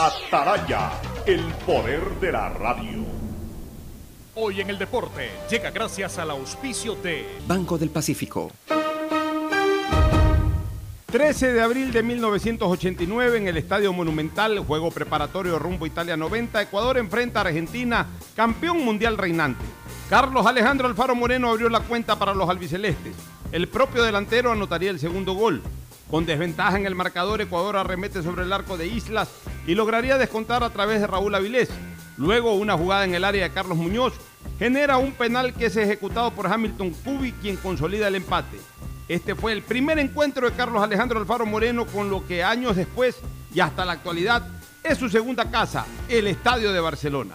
Ataraya, el poder de la radio. Hoy en el deporte llega gracias al auspicio de Banco del Pacífico. 13 de abril de 1989 en el Estadio Monumental, juego preparatorio rumbo Italia 90, Ecuador enfrenta a Argentina, campeón mundial reinante. Carlos Alejandro Alfaro Moreno abrió la cuenta para los albicelestes. El propio delantero anotaría el segundo gol. Con desventaja en el marcador, Ecuador arremete sobre el arco de Islas y lograría descontar a través de Raúl Avilés. Luego, una jugada en el área de Carlos Muñoz genera un penal que es ejecutado por Hamilton Cubi, quien consolida el empate. Este fue el primer encuentro de Carlos Alejandro Alfaro Moreno con lo que años después y hasta la actualidad es su segunda casa, el Estadio de Barcelona.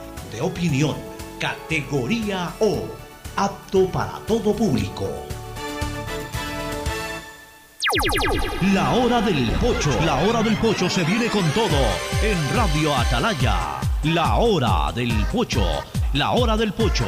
de opinión, categoría O, apto para todo público. La hora del pocho, la hora del pocho se viene con todo en Radio Atalaya. La hora del pocho, la hora del pocho.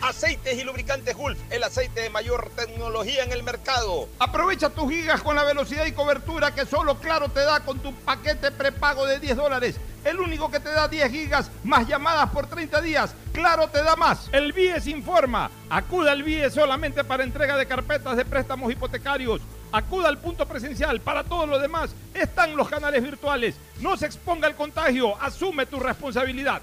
Aceites y lubricantes Gulf, el aceite de mayor tecnología en el mercado. Aprovecha tus gigas con la velocidad y cobertura que solo Claro te da con tu paquete prepago de 10 dólares. El único que te da 10 gigas más llamadas por 30 días. Claro te da más. El BIES informa. Acuda al BIES solamente para entrega de carpetas de préstamos hipotecarios. Acuda al punto presencial. Para todo lo demás están los canales virtuales. No se exponga al contagio. Asume tu responsabilidad.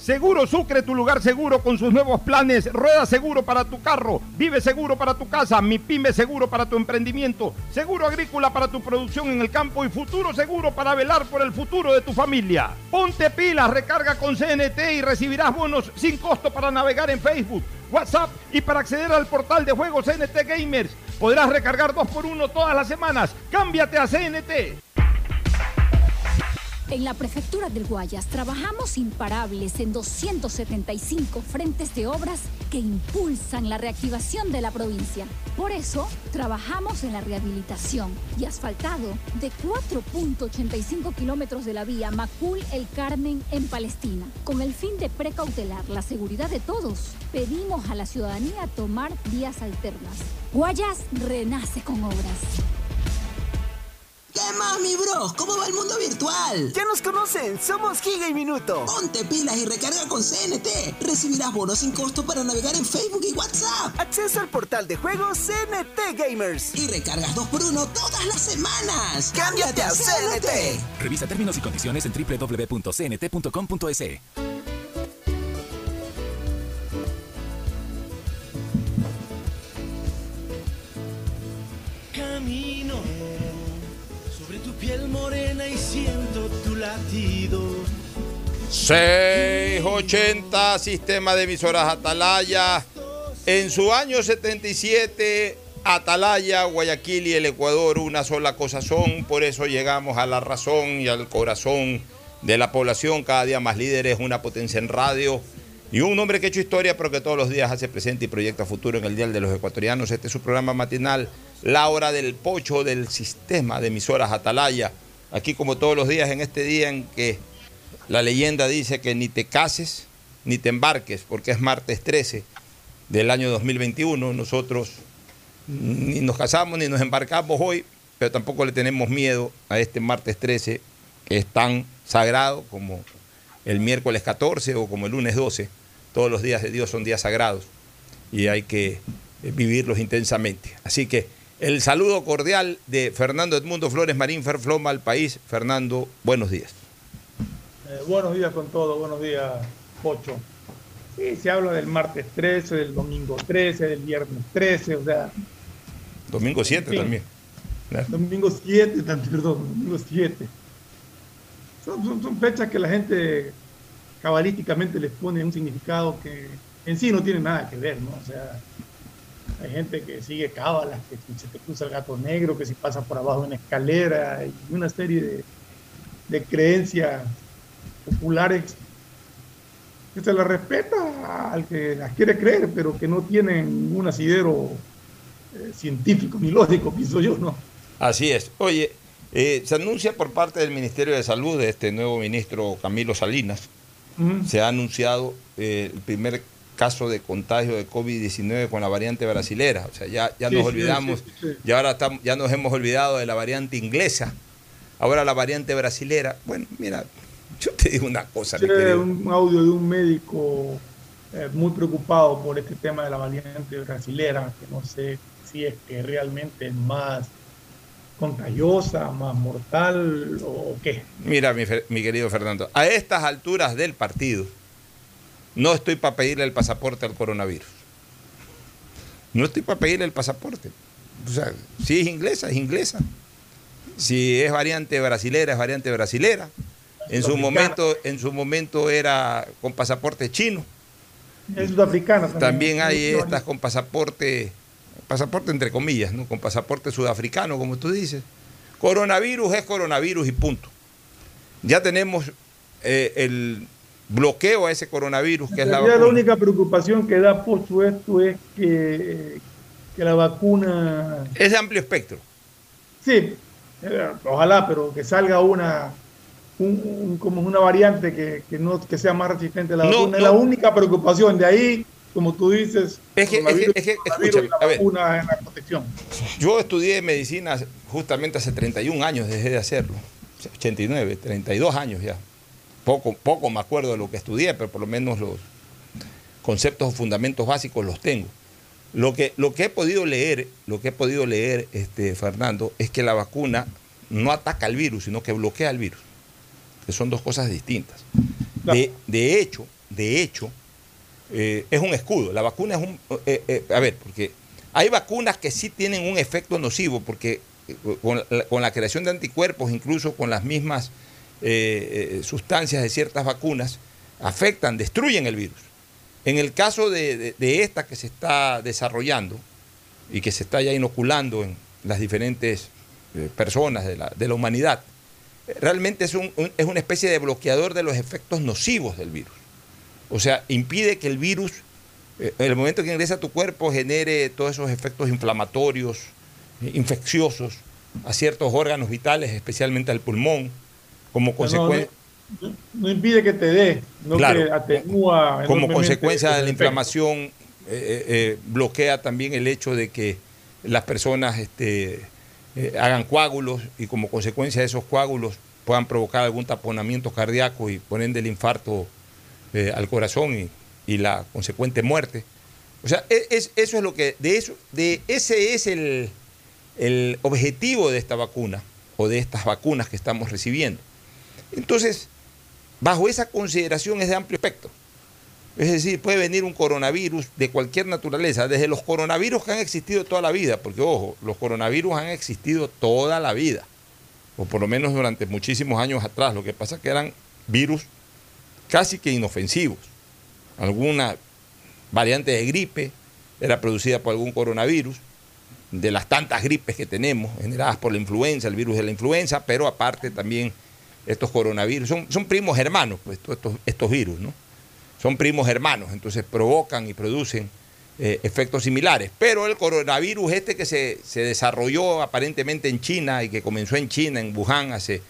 Seguro Sucre, tu lugar seguro con sus nuevos planes. Rueda seguro para tu carro, vive seguro para tu casa, mi pyme seguro para tu emprendimiento, seguro agrícola para tu producción en el campo y futuro seguro para velar por el futuro de tu familia. Ponte pilas, recarga con CNT y recibirás bonos sin costo para navegar en Facebook, WhatsApp y para acceder al portal de juegos CNT Gamers. Podrás recargar dos por uno todas las semanas. Cámbiate a CNT. En la Prefectura del Guayas trabajamos imparables en 275 frentes de obras que impulsan la reactivación de la provincia. Por eso, trabajamos en la rehabilitación y asfaltado de 4.85 kilómetros de la vía Macul-El Carmen en Palestina. Con el fin de precautelar la seguridad de todos, pedimos a la ciudadanía tomar vías alternas. Guayas renace con obras. ¿Qué más, mi bro? ¿Cómo va el mundo virtual? Ya nos conocen, somos Giga y Minuto. Ponte pilas y recarga con CNT. Recibirás bonos sin costo para navegar en Facebook y WhatsApp. Acceso al portal de juegos CNT Gamers. Y recargas 2x1 todas las semanas. ¡Cámbiate a CNT! Revisa términos y condiciones en www.cnt.com.es. 680 Sistema de Emisoras Atalaya. En su año 77, Atalaya, Guayaquil y el Ecuador una sola cosa son. Por eso llegamos a la razón y al corazón de la población. Cada día más líderes, una potencia en radio. Y un hombre que ha hecho historia, pero que todos los días hace presente y proyecta futuro en el Dial de los Ecuatorianos. Este es su programa matinal, La Hora del Pocho del Sistema de Emisoras Atalaya. Aquí como todos los días, en este día en que la leyenda dice que ni te cases ni te embarques, porque es martes 13. del año 2021. Nosotros ni nos casamos ni nos embarcamos hoy, pero tampoco le tenemos miedo a este martes 13, que es tan sagrado como el miércoles 14 o como el lunes 12. Todos los días de Dios son días sagrados y hay que vivirlos intensamente. Así que el saludo cordial de Fernando Edmundo Flores Marín Ferfloma al país. Fernando, buenos días. Eh, buenos días con todo, buenos días, Pocho. Sí, se habla del martes 13, del domingo 13, del viernes 13, o sea. Domingo 7 también. Domingo 7, perdón, domingo 7. Son, son, fechas que la gente cabalísticamente les pone un significado que en sí no tiene nada que ver, ¿no? O sea, hay gente que sigue cábalas, que se te cruza el gato negro, que si pasa por abajo de una escalera, y una serie de, de creencias populares que se las respeta al que las quiere creer, pero que no tienen un asidero eh, científico ni lógico, pienso yo, ¿no? Así es. Oye, eh, se anuncia por parte del Ministerio de Salud, de este nuevo ministro Camilo Salinas, se ha anunciado eh, el primer caso de contagio de COVID-19 con la variante brasilera. O sea, ya, ya nos olvidamos, y ahora estamos, ya nos hemos olvidado de la variante inglesa. Ahora la variante brasilera. Bueno, mira, yo te digo una cosa. un audio de un médico eh, muy preocupado por este tema de la variante brasilera, que no sé si es que realmente es más contagiosa, más mortal o qué. Mira, mi, mi querido Fernando, a estas alturas del partido, no estoy para pedirle el pasaporte al coronavirus. No estoy para pedirle el pasaporte. O sea, si es inglesa, es inglesa. Si es variante brasilera, es variante brasilera. En su momento, en su momento era con pasaporte chino. Es sudafricano también. También hay estas con pasaporte pasaporte entre comillas, ¿no? con pasaporte sudafricano, como tú dices. Coronavirus es coronavirus y punto. Ya tenemos eh, el bloqueo a ese coronavirus que es la vacuna. La única preocupación que da Pocho esto es que, que la vacuna... Es de amplio espectro. Sí, eh, ojalá, pero que salga una como una variante que, no, que sea más resistente a la vacuna. Es la única preocupación. De ahí como tú dices, es que, es que, escúchame, a ver, en la protección. Yo estudié medicina justamente hace 31 años, dejé de hacerlo. 89, 32 años ya. Poco, poco me acuerdo de lo que estudié, pero por lo menos los conceptos o fundamentos básicos los tengo. Lo que, lo que he podido leer, lo que he podido leer, este, Fernando, es que la vacuna no ataca al virus, sino que bloquea al virus. Que son dos cosas distintas. De, de hecho, de hecho, eh, es un escudo. La vacuna es un... Eh, eh, a ver, porque hay vacunas que sí tienen un efecto nocivo, porque con la, creación de anticuerpos, incluso con las mismas sustancias de ciertas vacunas, afectan, destruyen el virus. En el caso de, esta que se está desarrollando y que se está ya inoculando en las diferentes personas de la, de la humanidad, realmente es, un, es una especie de bloqueador de los efectos nocivos del virus. O sea, impide que el virus, eh, en el momento que ingresa a tu cuerpo, genere todos esos efectos inflamatorios, eh, infecciosos a ciertos órganos vitales, especialmente al pulmón, como consecuencia... No, impide que te dé, no que atenúa. Como consecuencia de la inflamación, eh, bloquea también el hecho de que las personas este, hagan coágulos y como consecuencia de esos coágulos puedan provocar algún taponamiento cardíaco y ponen del infarto eh, al corazón y, la consecuente muerte. O sea, e, es, eso es lo que, de eso, de ese es el, el objetivo de esta vacuna o de estas vacunas que estamos recibiendo. Entonces, bajo esa consideración es de amplio espectro. Es decir, puede venir un coronavirus de cualquier naturaleza, desde los coronavirus que han existido toda la vida, porque ojo, los coronavirus han existido toda la vida, o por lo menos durante muchísimos años atrás. Lo que pasa es que eran virus casi que inofensivos. Alguna variante de gripe era producida por algún coronavirus, de las tantas gripes que tenemos, generadas por la influenza, el virus de la influenza, pero aparte también estos coronavirus, son, son primos hermanos, pues, estos, estos virus, ¿no? Son primos hermanos, entonces provocan y producen eh, efectos similares. Pero el coronavirus este que se, desarrolló aparentemente en China y que comenzó en China, en Wuhan, hace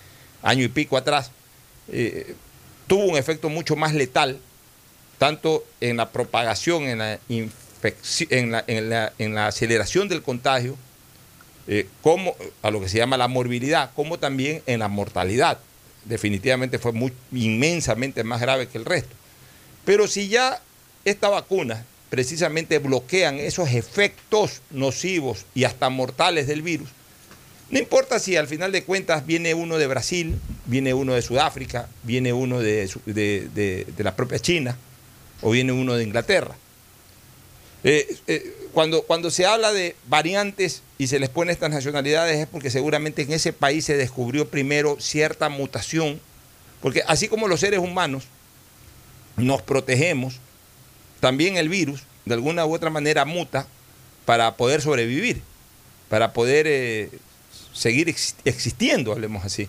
año y pico atrás, eh, tuvo un efecto mucho más letal, tanto en la propagación, en la en la, en la- en la aceleración del contagio, eh, como a lo que se llama la morbilidad, como también en la mortalidad. Definitivamente fue muy, inmensamente más grave que el resto. Pero si ya esta vacuna precisamente bloquean esos efectos nocivos y hasta mortales del virus, no importa si al final de cuentas viene uno de Brasil, viene uno de Sudáfrica, viene uno de, de- de la propia China o viene uno de Inglaterra. Eh, eh, cuando, cuando se habla de variantes y se les pone estas nacionalidades es porque seguramente en ese país se descubrió primero cierta mutación, porque así como los seres humanos nos protegemos, también el virus de alguna u otra manera muta para poder sobrevivir, para poder eh, seguir ex- existiendo, hablemos así.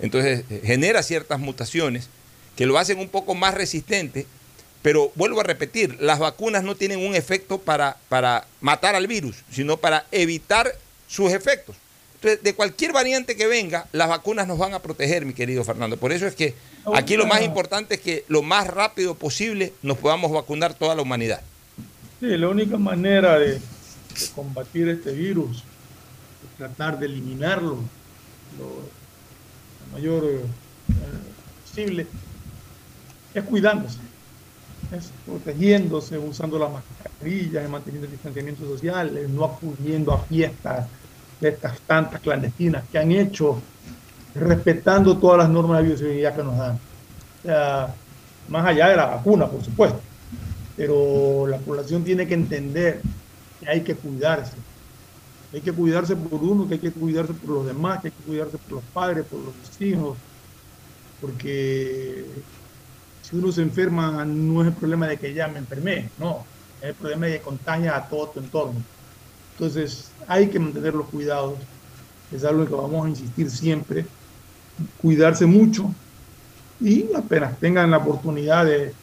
Entonces eh, genera ciertas mutaciones que lo hacen un poco más resistente, pero vuelvo a repetir, las vacunas no tienen un efecto para, para matar al virus, sino para evitar sus efectos. Entonces, de cualquier variante que venga, las vacunas nos van a proteger, mi querido Fernando. Por eso es que aquí lo más importante es que lo más rápido posible nos podamos vacunar toda la humanidad. Sí, la única manera de, de combatir este virus, es tratar de eliminarlo lo, lo mayor eh, posible, es cuidándose, es protegiéndose, usando las mascarillas, manteniendo el distanciamiento social, eh, no acudiendo a fiestas de estas tantas clandestinas que han hecho, respetando todas las normas de bioseguridad que nos dan. O sea, más allá de la vacuna, por supuesto pero la población tiene que entender que hay que cuidarse. Hay que cuidarse por uno, que hay que cuidarse por los demás, que hay que cuidarse por los padres, por los hijos, porque si uno se enferma no es el problema de que ya me enfermé, no, es el problema de que contagia a todo tu entorno. Entonces hay que mantener los cuidados, es algo que vamos a insistir siempre, cuidarse mucho y apenas tengan la oportunidad de,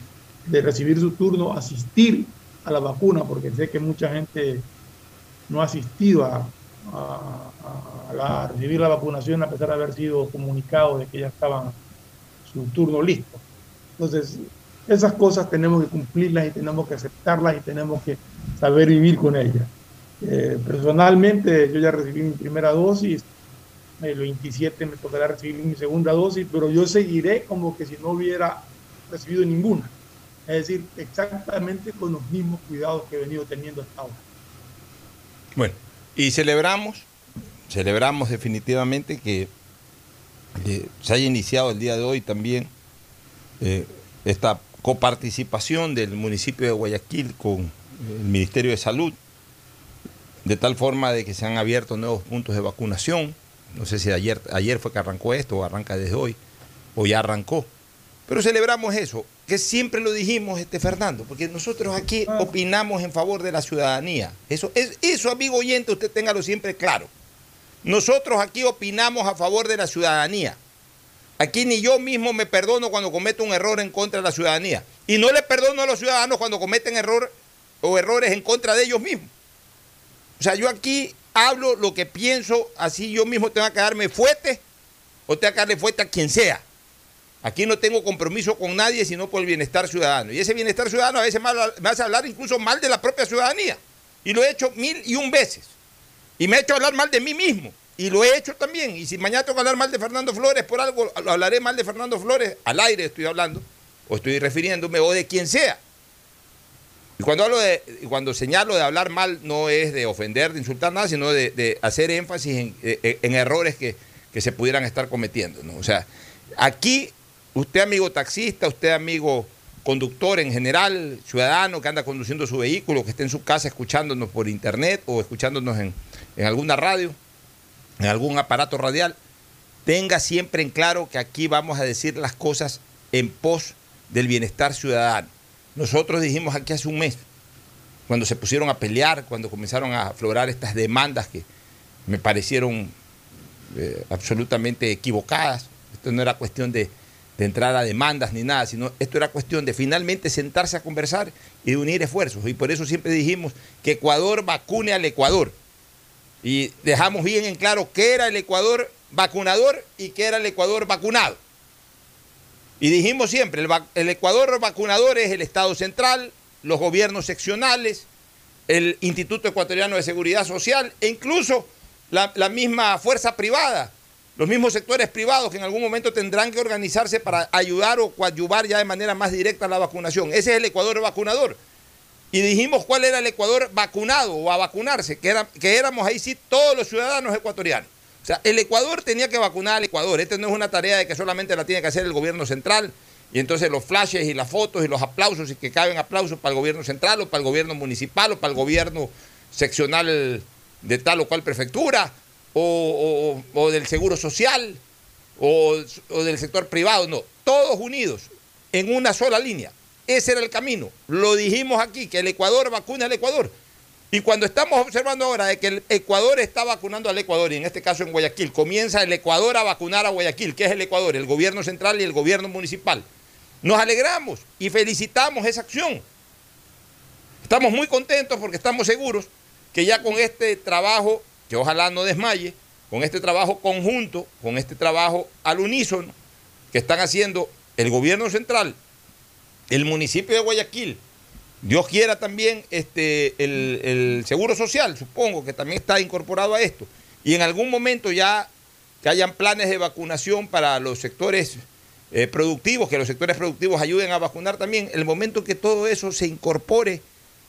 de recibir su turno, asistir a la vacuna, porque sé que mucha gente no ha asistido a, a- a la- a recibir la vacunación a pesar de haber sido comunicado de que ya estaban su turno listo. Entonces, esas cosas tenemos que cumplirlas y tenemos que aceptarlas y tenemos que saber vivir con ellas. Eh, personalmente, yo ya recibí mi primera dosis, el 27 me tocará recibir mi segunda dosis, pero yo seguiré como que si no hubiera recibido ninguna. Es decir, exactamente con los mismos cuidados que he venido teniendo hasta ahora. Bueno, y celebramos, celebramos definitivamente que se haya iniciado el día de hoy también eh, esta coparticipación del municipio de Guayaquil con el Ministerio de Salud, de tal forma de que se han abierto nuevos puntos de vacunación. No sé si ayer, ayer fue que arrancó esto o arranca desde hoy, o ya arrancó. Pero celebramos eso, que siempre lo dijimos, este Fernando, porque nosotros aquí opinamos en favor de la ciudadanía. Eso, es, eso, amigo oyente, usted téngalo siempre claro. Nosotros aquí opinamos a favor de la ciudadanía. Aquí ni yo mismo me perdono cuando cometo un error en contra de la ciudadanía. Y no le perdono a los ciudadanos cuando cometen error o errores en contra de ellos mismos. O sea, yo aquí hablo lo que pienso, así yo mismo tengo que darme fuerte o tengo que darle fuerte a quien sea. Aquí no tengo compromiso con nadie sino por el bienestar ciudadano. Y ese bienestar ciudadano a veces me hace hablar incluso mal de la propia ciudadanía. Y lo he hecho mil y un veces. Y me ha hecho hablar mal de mí mismo. Y lo he hecho también. Y si mañana tengo que hablar mal de Fernando Flores por algo, hablaré mal de Fernando Flores. Al aire estoy hablando. O estoy refiriéndome. O de quien sea. Y cuando hablo de, cuando señalo de hablar mal, no es de ofender, de insultar nada, sino de, hacer énfasis en, eh, en errores que, que se pudieran estar cometiendo. ¿no? O sea, aquí, usted amigo taxista, usted amigo conductor en general, ciudadano que anda conduciendo su vehículo, que esté en su casa escuchándonos por internet o escuchándonos en, en alguna radio, en algún aparato radial, tenga siempre en claro que aquí vamos a decir las cosas en pos del bienestar ciudadano. Nosotros dijimos aquí hace un mes, cuando se pusieron a pelear, cuando comenzaron a aflorar estas demandas que me parecieron eh, absolutamente equivocadas. Esto no era cuestión de, de entrar a demandas ni nada, sino esto era cuestión de finalmente sentarse a conversar y de unir esfuerzos. Y por eso siempre dijimos que Ecuador vacune al Ecuador. Y dejamos bien en claro qué era el Ecuador vacunador y qué era el Ecuador vacunado. Y dijimos siempre, el, Ecuador vacunador es el Estado central, los gobiernos seccionales, el Instituto Ecuatoriano de Seguridad Social e incluso la, la misma fuerza privada, los mismos sectores privados que en algún momento tendrán que organizarse para ayudar o coadyuvar ya de manera más directa a la vacunación. Ese es el Ecuador vacunador. Y dijimos cuál era el Ecuador vacunado o a vacunarse, que, era, que éramos ahí sí todos los ciudadanos ecuatorianos. O sea, el Ecuador tenía que vacunar al Ecuador. Esta no es una tarea de que solamente la tiene que hacer el gobierno central. Y entonces los flashes y las fotos y los aplausos y que caben aplausos para el gobierno central o para el gobierno municipal o para el gobierno seccional de tal o cual prefectura o, del seguro social o, o del sector privado. No, todos unidos en una sola línea. Ese era el camino. Lo dijimos aquí, que el Ecuador vacuna al Ecuador. Y cuando estamos observando ahora de que el Ecuador está vacunando al Ecuador, y en este caso en Guayaquil, comienza el Ecuador a vacunar a Guayaquil, que es el Ecuador, el gobierno central y el gobierno municipal. Nos alegramos y felicitamos esa acción. Estamos muy contentos porque estamos seguros que ya con este trabajo, que ojalá no desmaye, con este trabajo conjunto, con este trabajo al unísono que están haciendo el gobierno central, el municipio de Guayaquil, Dios quiera también este, el, el Seguro Social, supongo que también está incorporado a esto, y en algún momento ya que hayan planes de vacunación para los sectores eh, productivos, que los sectores productivos ayuden a vacunar también, el momento que todo eso se incorpore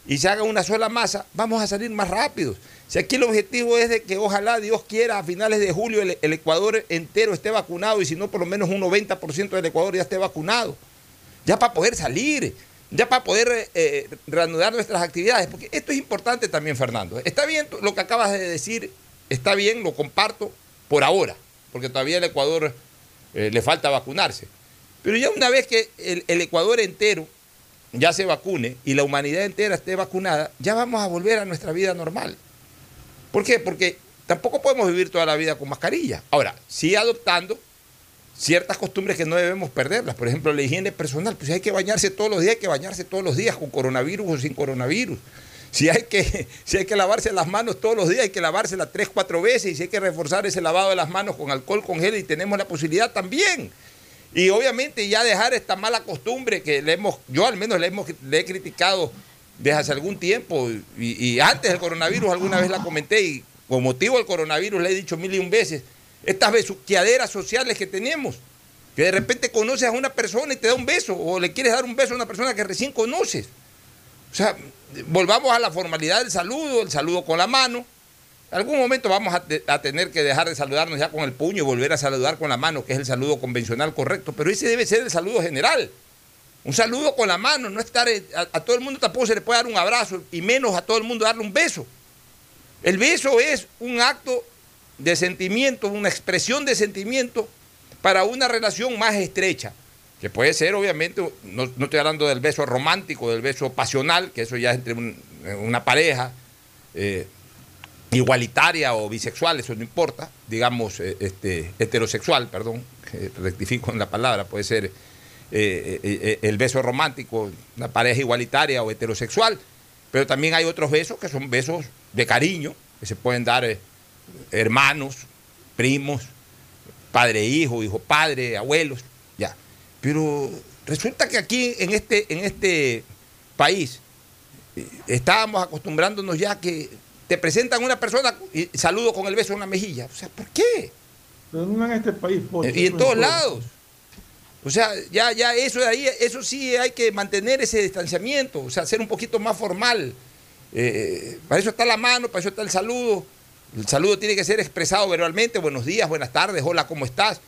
y se haga una sola masa, vamos a salir más rápidos. Si aquí el objetivo es de que ojalá Dios quiera a finales de julio el, el Ecuador entero esté vacunado y si no por lo menos un 90% del Ecuador ya esté vacunado, ya para poder salir, ya para poder eh, reanudar nuestras actividades, porque esto es importante también, Fernando. Está bien lo que acabas de decir, está bien, lo comparto por ahora, porque todavía el Ecuador eh, le falta vacunarse. Pero ya una vez que el, el Ecuador entero ya se vacune y la humanidad entera esté vacunada, ya vamos a volver a nuestra vida normal. ¿Por qué? Porque tampoco podemos vivir toda la vida con mascarilla. Ahora, sí adoptando ciertas costumbres que no debemos perderlas. Por ejemplo, la higiene personal. Pues si hay que bañarse todos los días, hay que bañarse todos los días, con coronavirus o sin coronavirus. Si hay que, si hay que lavarse las manos todos los días, hay que lavárselas tres, cuatro veces. Y si hay que reforzar ese lavado de las manos con alcohol, con y tenemos la posibilidad también. Y obviamente ya dejar esta mala costumbre que le hemos, yo al menos le, hemos, le he criticado desde hace algún tiempo, y, y antes del coronavirus alguna vez la comenté, y con motivo del coronavirus le he dicho mil y un veces, estas besuqueaderas sociales que tenemos, que de repente conoces a una persona y te da un beso, o le quieres dar un beso a una persona que recién conoces. O sea, volvamos a la formalidad del saludo, el saludo con la mano. En algún momento vamos a, te- a tener que dejar de saludarnos ya con el puño y volver a saludar con la mano, que es el saludo convencional correcto, pero ese debe ser el saludo general. Un saludo con la mano, no estar. eh, A, a todo el mundo tampoco se le puede dar un abrazo, y menos a todo el mundo darle un beso. El beso es un acto de sentimiento, una expresión de sentimiento para una relación más estrecha, que puede ser obviamente, no, no estoy hablando del beso romántico, del beso pasional, que eso ya es entre un- una pareja eh, igualitaria o bisexual, eso no importa, digamos eh, este, heterosexual, perdón, eh, rectifico en la palabra, puede ser el beso romántico, una pareja igualitaria o heterosexual, pero también hay otros besos que son besos de cariño, que se pueden dar hermanos, primos, padre, hijo, hijo, padre, abuelos, ya. Pero resulta que aquí en este, en este país eh, estábamos acostumbrándonos ya que te presentan una persona y saludo con el beso en la mejilla. O sea, ¿por qué? Pero no en este país, Pocho, Y en todos lados. O sea, ya, ya eso de ahí, eso sí hay que mantener ese distanciamiento, o sea, ser un poquito más formal. Eh, para eso está la mano, para eso está el saludo. El saludo tiene que ser expresado verbalmente, buenos días, buenas tardes, hola, ¿cómo estás?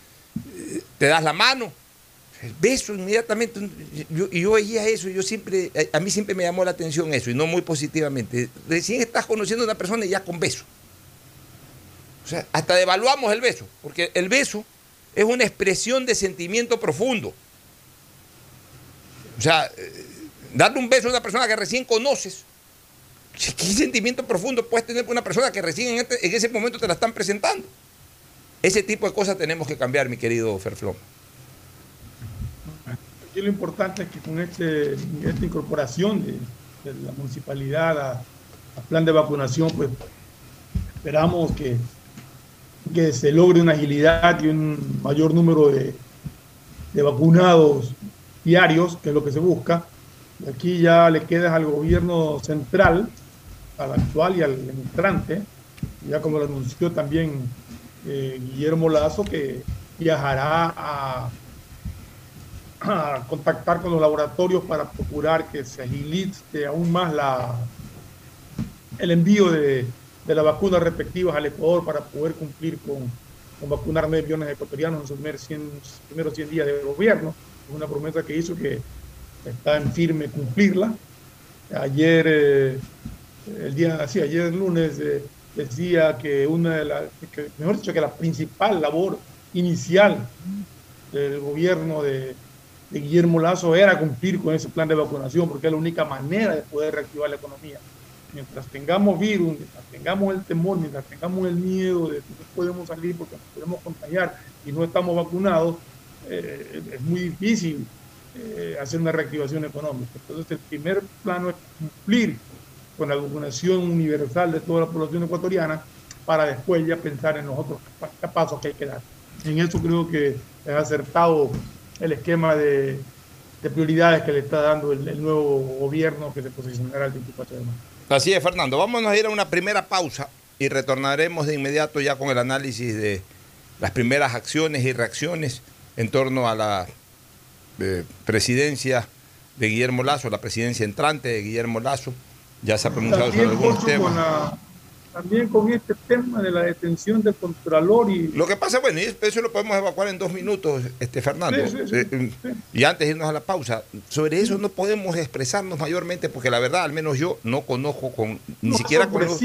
Te das la mano. El beso inmediatamente. Yo, yo veía eso, yo siempre, a, a mí siempre me llamó la atención eso, y no muy positivamente. Recién estás conociendo a una persona y ya con beso. O sea, hasta devaluamos el beso, porque el beso es una expresión de sentimiento profundo. O sea, eh, darle un beso a una persona que recién conoces, ¿qué sentimiento profundo puedes tener por una persona que recién en, este- en ese momento te la están presentando? Ese tipo de cosas tenemos que cambiar, mi querido Ferflón. Aquí lo importante es que con este, esta incorporación de, la municipalidad a- al plan de vacunación, pues esperamos que, se logre una agilidad y un mayor número de, de vacunados diarios, que es lo que se busca. Aquí ya le queda al gobierno central al actual y al entrante, ya como lo anunció también eh, Guillermo Lazo, que viajará a, contactar con los laboratorios para procurar que se agilice aún más la, el envío de, de las vacunas respectivas al Ecuador para poder cumplir con, con vacunar 9 millones ecuatorianos en sus primeros 100, primeros 100 días de gobierno. Es una promesa que hizo que está en firme cumplirla. Ayer, eh, el día, sí, ayer lunes, eh, decía que una de las, mejor dicho, que la principal labor inicial del gobierno de, de Guillermo Lazo era cumplir con ese plan de vacunación, porque es la única manera de poder reactivar la economía mientras tengamos virus, mientras tengamos el temor, mientras tengamos el miedo de que no podemos salir porque nos podemos contagiar y no estamos vacunados, eh, es muy difícil eh, hacer una reactivación económica. Entonces, el primer plano es cumplir con la vacunación universal de toda la población ecuatoriana para después ya pensar en los otros pasos que hay que dar. En eso creo que es acertado el esquema de, de prioridades que le está dando el, nuevo gobierno que se posicionará el 24 de marzo. Así es, Fernando. Vámonos a ir a una primera pausa y retornaremos de inmediato ya con el análisis de las primeras acciones y reacciones en torno a la eh, presidencia de Guillermo Lazo, la presidencia entrante de Guillermo Lazo. Ya se ha pronunciado sobre algunos temas. la- también con este tema de la detención del Contralor y Lo que pasa, bueno, y eso lo podemos evacuar en dos minutos, este Fernando. Sí, sí, sí, Eh, eh, Y antes de irnos a la pausa, sobre eso no podemos expresarnos mayormente porque la verdad, al menos yo no conozco con ni No, siquiera con, lujo-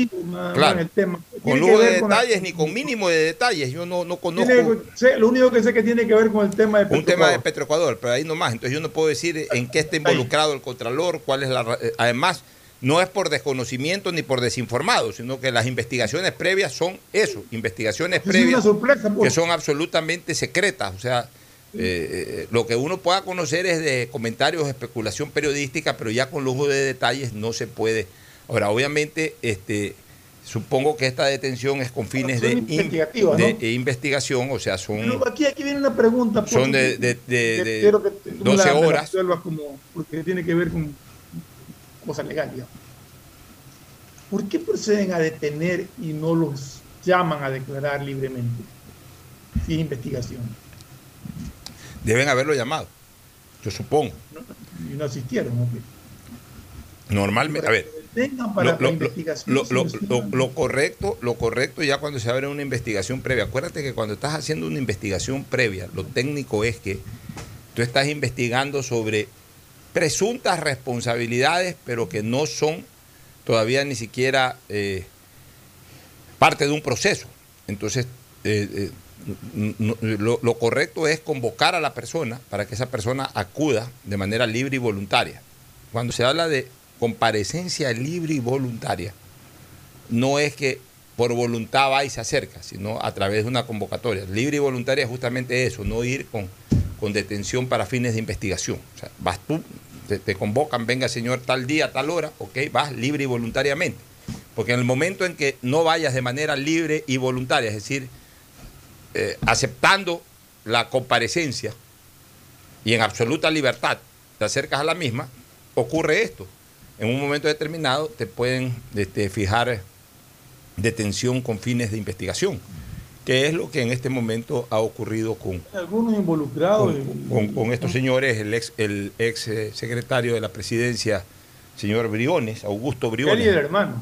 claro, el tema. con lujo de con detalles ni con mínimo de detalles. Yo no, no conozco tiene- lo único que sé que tiene que ver con el tema de un tema de Petroecuador. Pero ahí nomás. Entonces yo no puedo decir en qué está involucrado el Contralor, cuál es la... eh, Además, no es por desconocimiento ni por desinformado, sino que las investigaciones previas son eso, investigaciones Es previas sorpresa, pues. que son absolutamente secretas. O sea, eh, eh, lo que uno pueda conocer es de comentarios, especulación periodística, pero ya con lujo de detalles no se puede. Ahora, obviamente, este, supongo que esta detención es con fines de, Son in- investigativas, de ¿no? investigación, o sea, son... Pero aquí, aquí viene una pregunta. Son Pocho, de- de- de- que de quiero que tú me 12 la- me la horas. resuelvas como, porque tiene que ver con cosas legales. digamos. ¿Por qué proceden a detener y no los llaman a declarar libremente? Sin investigación. Deben haberlo llamado, yo supongo. Y no asistieron. ¿ok? Normalmente, a ver, para lo correcto, lo correcto ya cuando se abre una investigación previa. Acuérdate que cuando estás haciendo una investigación previa, lo técnico es que tú estás investigando sobre presuntas responsabilidades, pero que no son todavía ni siquiera eh, parte de un proceso. Entonces, eh, eh, lo, lo correcto es convocar a la persona para que esa persona acuda de manera libre y voluntaria. Cuando se habla de comparecencia libre y voluntaria, no es que por voluntad va y se acerca, sino a través de una convocatoria. Libre y voluntaria es justamente eso, no ir con, con detención para fines de investigación. O sea, vas tú, te, convocan, venga señor tal día, tal hora, ok, vas libre y voluntariamente. Porque en el momento en que no vayas de manera libre y voluntaria, es decir, eh, aceptando la comparecencia y en absoluta libertad te acercas a la misma, ocurre esto. En un momento determinado te pueden este, fijar detención con fines de investigación, que es lo que en este momento ha ocurrido con, Algunos involucrados. con, con- con estos señores, el ex, el ex eh, secretario de la presidencia, señor Briones, Augusto él Briones. y el hermano.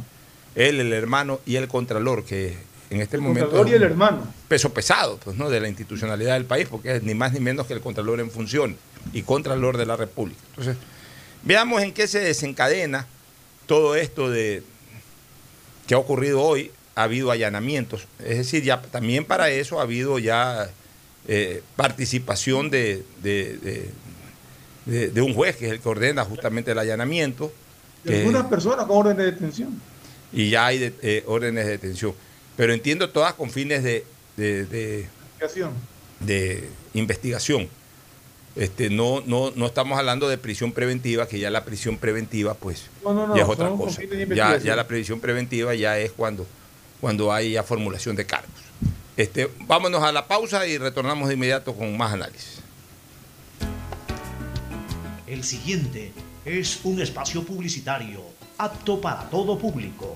Él, el hermano y el contralor, que en este El momento Contralor es y el hermano. peso pesado pues, ¿no? de la institucionalidad del país, porque es ni más ni menos que el contralor en función y contralor de la República. Entonces, veamos en qué se desencadena todo esto de que ha ocurrido hoy. Ha habido allanamientos, es decir, ya también para eso ha habido ya eh, participación de, de- de- de- de un juez que es el que ordena justamente el allanamiento. De que- algunas personas con orden de detención. y ya hay eh, órdenes de detención. Pero entiendo todas con fines de- de- Investigación. Este, no, no, no estamos hablando de prisión preventiva, que ya la prisión preventiva, pues, No, no, no, ya es otra cosa. ya la prisión preventiva ya es cuando, cuando hay ya formulación de cargos. Este, vámonos a la pausa y retornamos de inmediato con más análisis. El siguiente es un espacio publicitario apto para todo público.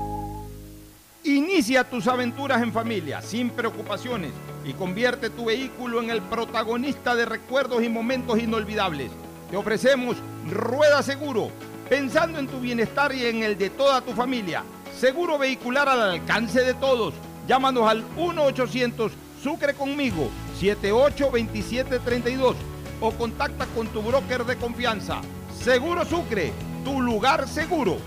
Inicia tus aventuras en familia, sin preocupaciones, y convierte tu vehículo en el protagonista de recuerdos y momentos inolvidables. Te ofrecemos Rueda Seguro, pensando en tu bienestar y en el de toda tu familia. Seguro vehicular al alcance de todos. Llámanos al 1-800 Sucre conmigo, 782732 o contacta con tu broker de confianza. Seguro Sucre, tu lugar seguro.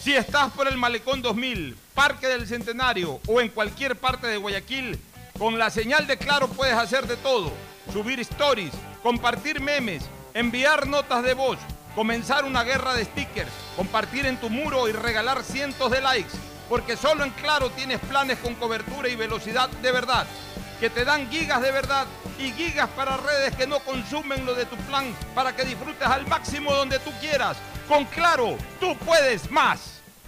Si estás por el Malecón 2000, Parque del Centenario o en cualquier parte de Guayaquil, con la señal de Claro puedes hacer de todo. Subir stories, compartir memes, enviar notas de voz, comenzar una guerra de stickers, compartir en tu muro y regalar cientos de likes. Porque solo en Claro tienes planes con cobertura y velocidad de verdad, que te dan gigas de verdad y gigas para redes que no consumen lo de tu plan para que disfrutes al máximo donde tú quieras. Con Claro, tú puedes más.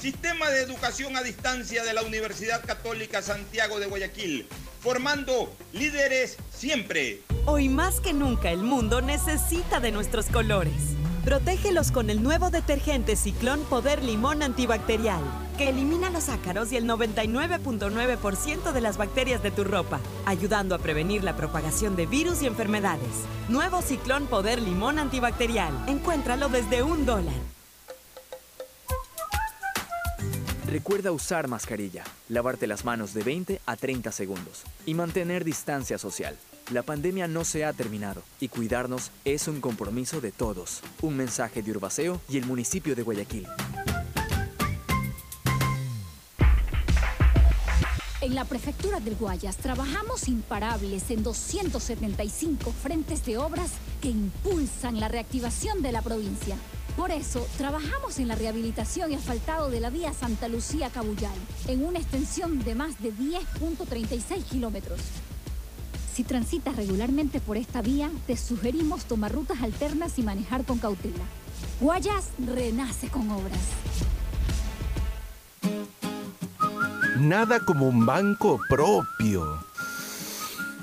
Sistema de educación a distancia de la Universidad Católica Santiago de Guayaquil, formando líderes siempre. Hoy más que nunca el mundo necesita de nuestros colores. Protégelos con el nuevo detergente Ciclón Poder Limón Antibacterial, que elimina los ácaros y el 99.9% de las bacterias de tu ropa, ayudando a prevenir la propagación de virus y enfermedades. Nuevo Ciclón Poder Limón Antibacterial. Encuéntralo desde un dólar. Recuerda usar mascarilla, lavarte las manos de 20 a 30 segundos y mantener distancia social. La pandemia no se ha terminado y cuidarnos es un compromiso de todos. Un mensaje de Urbaceo y el municipio de Guayaquil. En la prefectura del Guayas trabajamos imparables en 275 frentes de obras que impulsan la reactivación de la provincia. Por eso, trabajamos en la rehabilitación y asfaltado de la vía Santa Lucía Cabullal, en una extensión de más de 10.36 kilómetros. Si transitas regularmente por esta vía, te sugerimos tomar rutas alternas y manejar con cautela. Guayas renace con obras. Nada como un banco propio.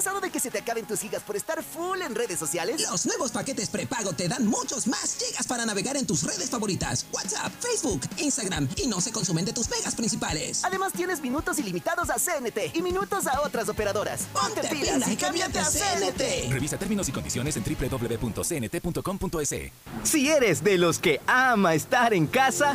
¿Cansado de que se te acaben tus gigas por estar full en redes sociales? Los nuevos paquetes prepago te dan muchos más gigas para navegar en tus redes favoritas. WhatsApp, Facebook, Instagram y no se consumen de tus megas principales. Además tienes minutos ilimitados a CNT y minutos a otras operadoras. Ponte, pilas y cámbiate a CNT. Revisa términos y condiciones en www.cnt.com.es. Si eres de los que ama estar en casa,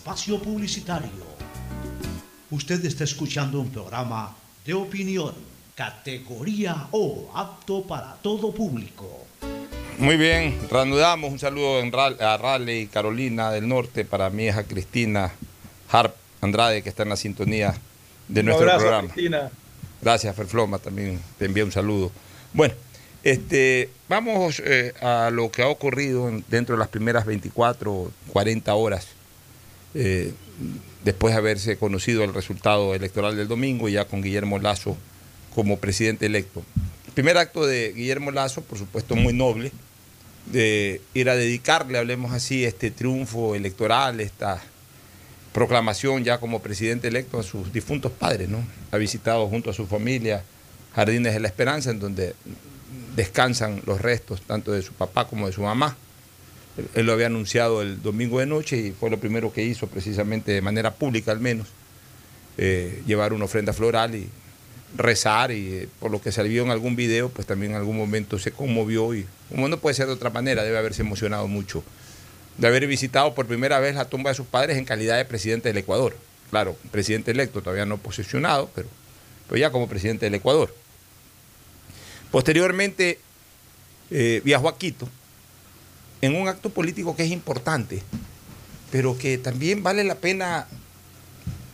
espacio publicitario. Usted está escuchando un programa de opinión, categoría O, apto para todo público. Muy bien, reanudamos un saludo a Raleigh, Carolina del Norte, para mi hija Cristina Harp Andrade, que está en la sintonía de Un nuestro abrazo, programa. Cristina. Gracias, Ferfloma, también te envía un saludo. Bueno, este, vamos eh, a lo que ha ocurrido en- dentro de las primeras 24 o 40 horas, eh, después de haberse conocido el resultado electoral del domingo y ya con Guillermo Lazo como presidente electo. El primer acto de Guillermo Lazo, por supuesto, muy noble, de ir a dedicarle, hablemos así, este triunfo electoral, esta proclamación ya como presidente electo a sus difuntos padres, ¿no? Ha visitado junto a su familia Jardines de la Esperanza, en donde descansan los restos tanto de su papá como de su mamá. Él, lo había anunciado el domingo de noche y fue lo primero que hizo, precisamente de manera pública al menos, eh, llevar una ofrenda floral y rezar y eh, por lo que se vio en algún video, pues también en algún momento se conmovió y como no puede ser de otra manera, debe haberse emocionado mucho de haber visitado por primera vez la tumba de sus padres en calidad de presidente del Ecuador. Claro, presidente electo, todavía no posesionado, pero, pero ya como presidente del Ecuador. Posteriormente eh, viajó a Quito en un acto político que es importante, pero que también vale la pena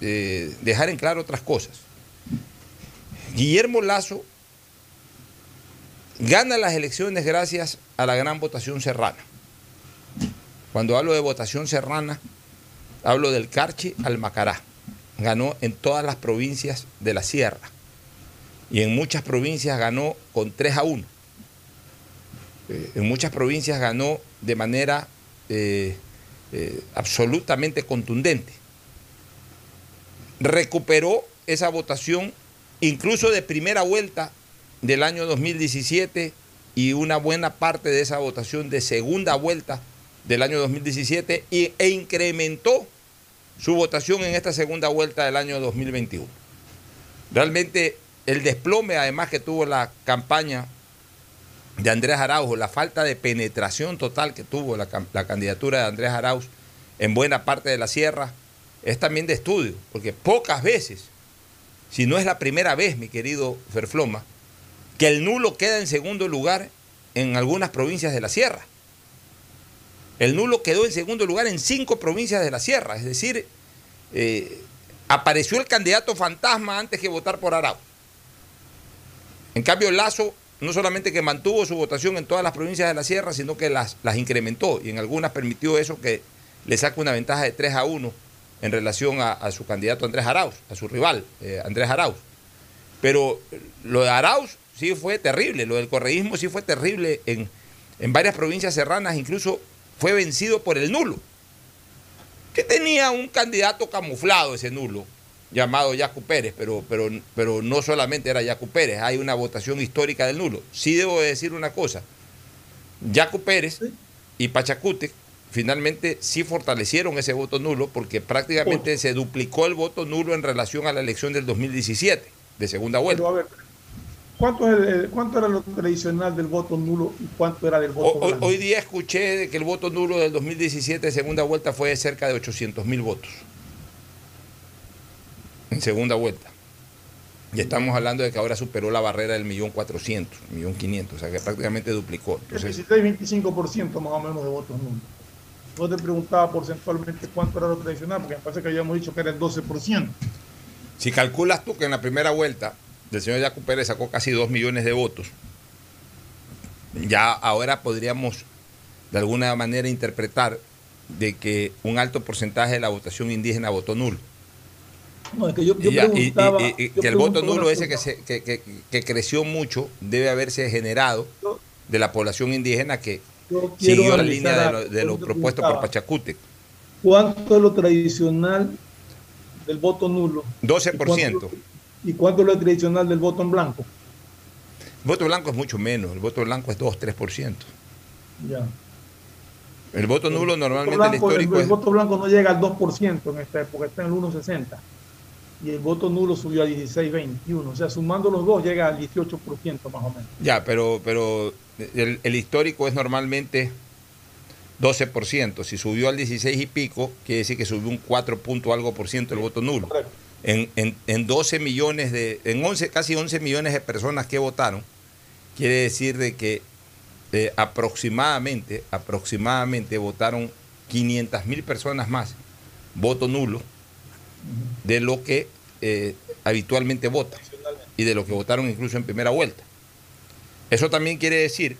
eh, dejar en claro otras cosas. Guillermo Lazo gana las elecciones gracias a la gran votación serrana. Cuando hablo de votación serrana, hablo del Carchi al Macará. Ganó en todas las provincias de la sierra. Y en muchas provincias ganó con 3 a 1. Eh, en muchas provincias ganó de manera eh, eh, absolutamente contundente. Recuperó esa votación incluso de primera vuelta del año 2017 y una buena parte de esa votación de segunda vuelta del año 2017 y, e incrementó su votación en esta segunda vuelta del año 2021. Realmente el desplome además que tuvo la campaña de Andrés Arauz, la falta de penetración total que tuvo la, candidatura de Andrés Arauz en buena parte de la sierra, es también de estudio, porque pocas veces, si no es la primera vez, mi querido Ferfloma, que el nulo queda en segundo lugar en algunas provincias de la sierra. El nulo quedó en segundo lugar en cinco provincias de la sierra, es decir, eh, apareció el candidato fantasma antes que votar por Arau. En cambio, Lazo no solamente que mantuvo su votación en todas las provincias de la sierra, sino que las, las incrementó y en algunas permitió eso que le saque una ventaja de 3 a 1 en relación a, a su candidato Andrés Arauz, a su rival eh, Andrés Arauz. Pero lo de Arauz sí fue terrible, lo del correísmo sí fue terrible en, en varias provincias serranas, incluso fue vencido por el nulo, que tenía un candidato camuflado ese nulo, llamado Yacu Pérez, pero, pero, pero no solamente era Yacu Pérez, hay una votación histórica del nulo. Sí debo de decir una cosa, Yacu Pérez y Pachacute finalmente sí fortalecieron ese voto nulo porque prácticamente se duplicó el voto nulo en relación a la elección del 2017, de segunda vuelta. Pero a ver, ¿cuánto, es el- cuánto era lo tradicional del voto nulo y cuánto era del voto Ho- Hoy, hoy día escuché que el voto nulo del 2017 de segunda vuelta fue de cerca de 800 mil votos. En segunda vuelta. Y estamos hablando de que ahora superó la barrera del millón cuatrocientos, millón quinientos, o sea que prácticamente duplicó. El Entonces, 16-25% más o menos de votos nulos. No te preguntaba porcentualmente cuánto era lo tradicional, porque me parece que habíamos dicho que era el 12%. si calculas tú que en la primera vuelta del señor Jaco Pérez sacó casi 2 millones de votos, ya ahora podríamos de alguna manera interpretar de que un alto porcentaje de la votación indígena votó nulo. No, es que yo, yo Y ya, y- y- preguntaba. y- y yo que el voto nulo ese que, se- que, que- que creció mucho debe haberse generado de la población indígena que siguió la línea de lo, de lo propuesto por. Pachacútec. ¿Cuánto es lo tradicional del voto nulo? 12%. ¿Y cuánto es lo tradicional del voto en blanco? El voto blanco es mucho menos, el voto blanco es 2-3%. Ya. El voto nulo normalmente el blanco, el- histórico el voto blanco no llega al 2% en esta época, está en el 1,60. Y el voto nulo subió a 16,21. O sea, sumando los dos llega al 18% más o menos. Ya, pero, pero el, el histórico es normalmente 12%. Si subió al 16 y pico, quiere decir que subió un 4 punto algo por ciento el voto nulo. En, en, en 12 millones de, en 11, casi 11 millones de personas que votaron, quiere decir de que eh, aproximadamente, aproximadamente votaron 500 mil personas más voto nulo de lo que eh, habitualmente votan y de lo que votaron incluso en primera vuelta. Eso también quiere decir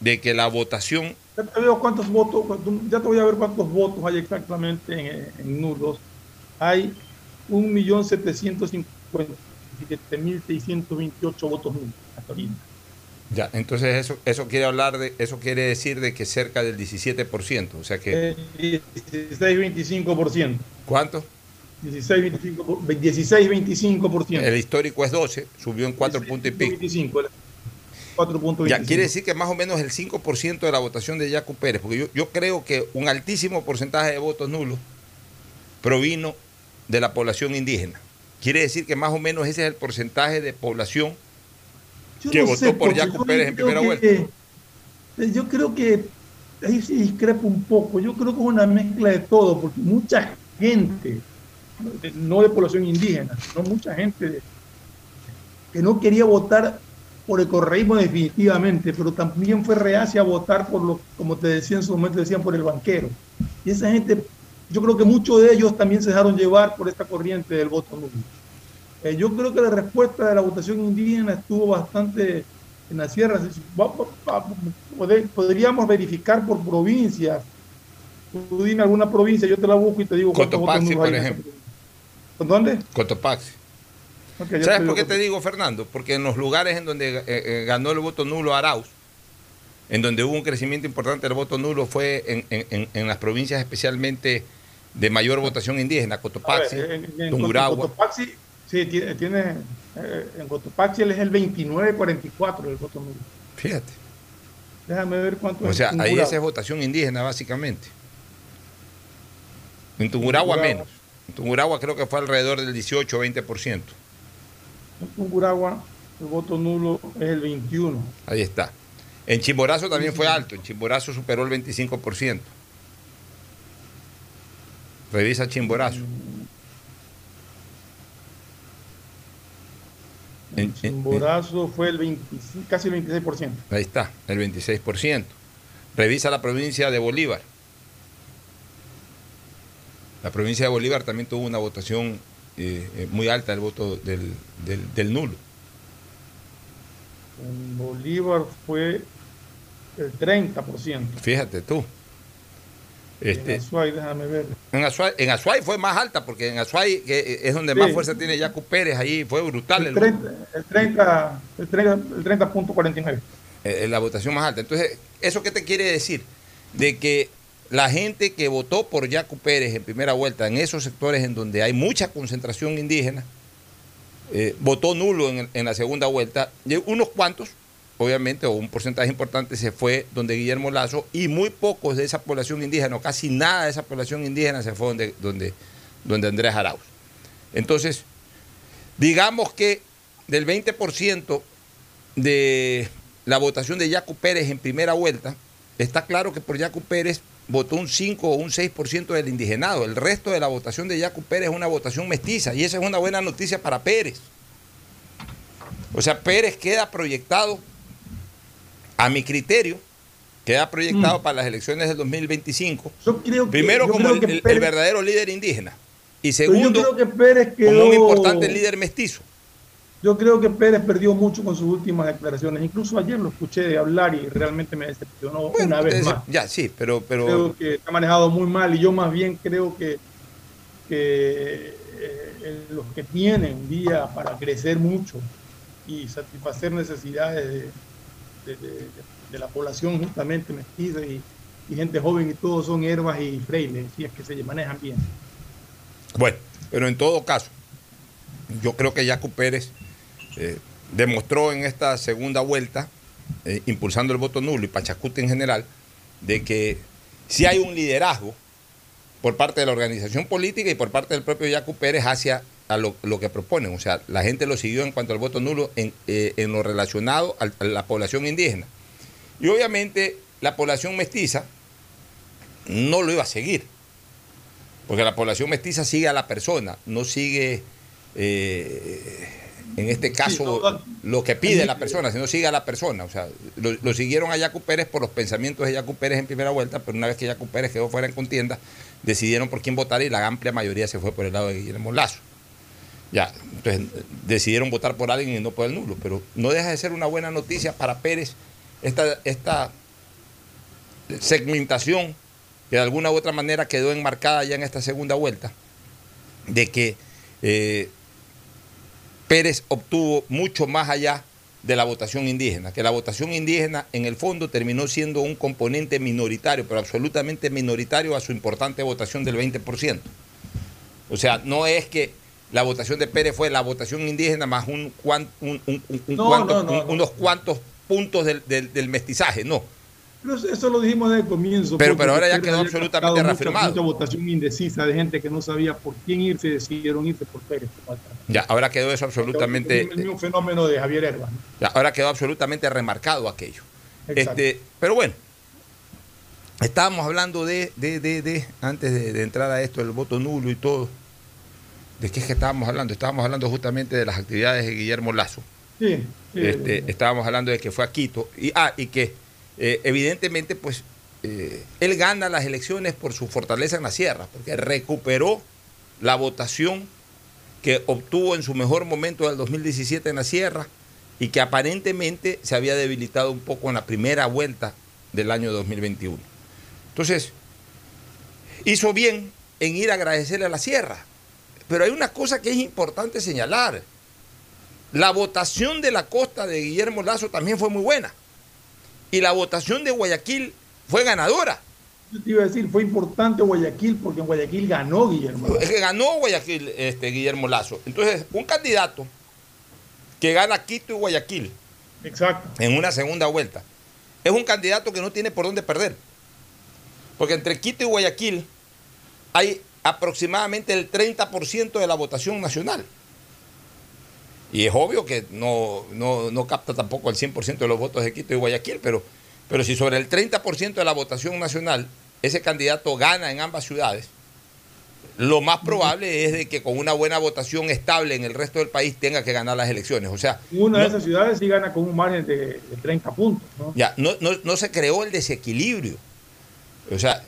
de que la votación Ya te veo cuántos votos, ya te voy a ver cuántos votos hay exactamente en, en nulos. Hay 1.757.628 votos nulos hasta ahorita. Ya, entonces eso, eso quiere hablar de, eso quiere decir de que cerca del 17%, o sea que Eh, 16-25%. ¿cuánto? 16-25%. 16-25%. El histórico es 12, subió en 4 puntos y pico. 25, 4.25. Ya quiere decir que más o menos el 5% de la votación de Yacu Pérez, porque yo, yo creo que un altísimo porcentaje de votos nulos provino de la población indígena. Quiere decir que más o menos ese es el porcentaje de población Yo que no votó sé, por yo Pérez en primera vuelta. que- Yo creo que ahí sí discrepo un poco. Yo creo que es una mezcla de todo, porque mucha gente, no de población indígena, sino mucha gente que no quería votar por el correísmo definitivamente, pero también fue reacia a votar por lo, como te decía en su momento, decían por el banquero. Y esa gente, yo creo que muchos de ellos también se dejaron llevar por esta corriente del voto nulo. Eh, yo creo que la respuesta de la votación indígena estuvo bastante en va- poder- podríamos verificar por provincias. Tú dime alguna provincia, yo te la busco y te digo cuántos votos Cotopaxi, por ejemplo. ¿Con dónde? Cotopaxi. ¿Sabes por qué te digo, Fernando? Porque en los lugares en donde eh, eh, ganó el voto nulo Arauz, en donde hubo un crecimiento importante del voto nulo, fue en, en- en- en las provincias especialmente de mayor votación indígena, Cotopaxi, ver, en- Tungurahua. Cotopaxi, sí, tiene, tiene, eh, en Cotopaxi él es el 29-44 del voto nulo. Fíjate. Déjame ver cuánto O es sea, ahí esa es votación indígena, básicamente. En Tungurahua Tungurahua. menos. En Tungurahua creo que fue alrededor del 18 o 20%. En Tungurahua el voto nulo es el 21. Ahí está. En Chimborazo también fue alto. En Chimborazo superó el 25%. Revisa Chimborazo. En- en- Chimborazo fue el 25, casi el 26%. Ahí está, el 26%. Revisa la provincia de Bolívar. La provincia de Bolívar también tuvo una votación eh, eh, muy alta del voto del, del- del nulo. En Bolívar fue el 30%. Fíjate tú. Este, En Azuay, déjame ver. en, Azuay, en Azuay fue más alta, porque en Azuay que eh, es donde Sí. más fuerza tiene Yacu Pérez, ahí fue brutal El el- 30, el 30, el 30, el 30.49. eh, la votación más alta. Entonces, ¿eso qué te quiere decir? De que la gente que votó por Yacu Pérez en primera vuelta, en esos sectores en donde hay mucha concentración indígena, eh, votó nulo en, en la segunda vuelta, unos cuantos obviamente, o un porcentaje importante se fue donde Guillermo Lazo y muy pocos de esa población indígena, o casi nada de esa población indígena se fue donde, donde, donde Andrés Arauz. Entonces, digamos que del 20% de la votación de Yacu Pérez en primera vuelta, está claro que por Yacu Pérez votó un 5 o un 6% del indigenado. El resto de la votación de Yacu Pérez es una votación mestiza y esa es una buena noticia para Pérez. O sea, Pérez queda proyectado, a mi criterio, queda proyectado para las elecciones del 2025. Primero como el, el verdadero líder indígena y segundo yo creo que Pérez quedó, como un importante líder mestizo. Yo creo que Pérez perdió mucho con sus últimas declaraciones. Incluso ayer lo escuché hablar y realmente me decepcionó una vez más. Ya, sí, pero, pero... Creo que ha manejado muy mal y yo más bien creo que, que eh, los que tienen vía para crecer mucho y satisfacer necesidades de, de, de la población justamente mestiza y, y, gente joven y todos son hierbas y frailes, si es que se manejan bien. Bueno, pero en todo caso, yo creo que Jaco Pérez eh, demostró en esta segunda vuelta, eh, impulsando el voto nulo y Pachacuti en general, de que si hay un liderazgo por parte de la organización política y por parte del propio Yacu Pérez hacia a lo, que proponen. O sea, la gente lo siguió en cuanto al voto nulo en, eh, lo relacionado a, la población indígena. Y obviamente la población mestiza no lo iba a seguir, porque la población mestiza sigue a la persona, no sigue, en este caso, sí, no, lo que pide la persona, sino sigue a la persona. O sea, lo, lo, siguieron a Yacu Pérez por los pensamientos de Yacu Pérez en primera vuelta, pero una vez que Yacu Pérez quedó fuera en contienda, decidieron por quién votar y la amplia mayoría se fue por el lado de Guillermo Lazo. Ya, entonces decidieron votar por alguien y no por el nulo, pero no deja de ser una buena noticia para Pérez esta, esta segmentación que de alguna u otra manera quedó enmarcada ya en esta segunda vuelta, de que eh, Pérez obtuvo mucho más allá de la votación indígena, que la votación indígena en el fondo terminó siendo un componente minoritario, pero absolutamente minoritario a su importante votación del 20%. O sea, no es que la votación de Pérez fue la votación indígena más un, un, un, no, cuanto, no, no, unos cuantos puntos del, del, del, mestizaje, no. Pero eso lo dijimos desde el comienzo. Pero, pero ahora ya quedó absolutamente reafirmado. Mucha votación indecisa de gente que no sabía por quién irse, decidieron irse por Pérez. Ya, ahora quedó eso absolutamente. El mismo fenómeno de Javier Herba. ¿no? Ya, ahora quedó absolutamente remarcado aquello. Este, pero bueno, estábamos hablando de, de, de, de antes de, de entrar a esto, el voto nulo y todo. ¿De qué es que estábamos hablando? Estábamos hablando justamente de las actividades de Guillermo Lazo. Sí, sí, este, estábamos hablando de que fue a Quito. Y, ah, y que eh, evidentemente, pues, eh, él gana las elecciones por su fortaleza en la sierra, porque recuperó la votación que obtuvo en su mejor momento del 2017 en la sierra y que aparentemente se había debilitado un poco en la primera vuelta del año 2021. Entonces, hizo bien en ir a agradecerle a la sierra. Pero hay una cosa que es importante señalar. La votación de la costa de Guillermo Lazo también fue muy buena. Y la votación de Guayaquil fue ganadora. Yo te iba a decir, fue importante Guayaquil porque en Guayaquil ganó Guillermo Lazo. Es que ganó Guayaquil este, Guillermo Lazo. Entonces, un candidato que gana Quito y Guayaquil Exacto. en una segunda vuelta es un candidato que no tiene por dónde perder. Porque entre Quito y Guayaquil hay aproximadamente el 30% de la votación nacional. Y es obvio que no, no, no capta tampoco el 100% de los votos de Quito y Guayaquil, pero, pero si sobre el 30% de la votación nacional ese candidato gana en ambas ciudades, lo más probable es de que con una buena votación estable en el resto del país tenga que ganar las elecciones. O sea, una no, de esas ciudades sí gana con un margen de, de 30 puntos. ¿no? Ya, no, no, no se creó el desequilibrio. O sea,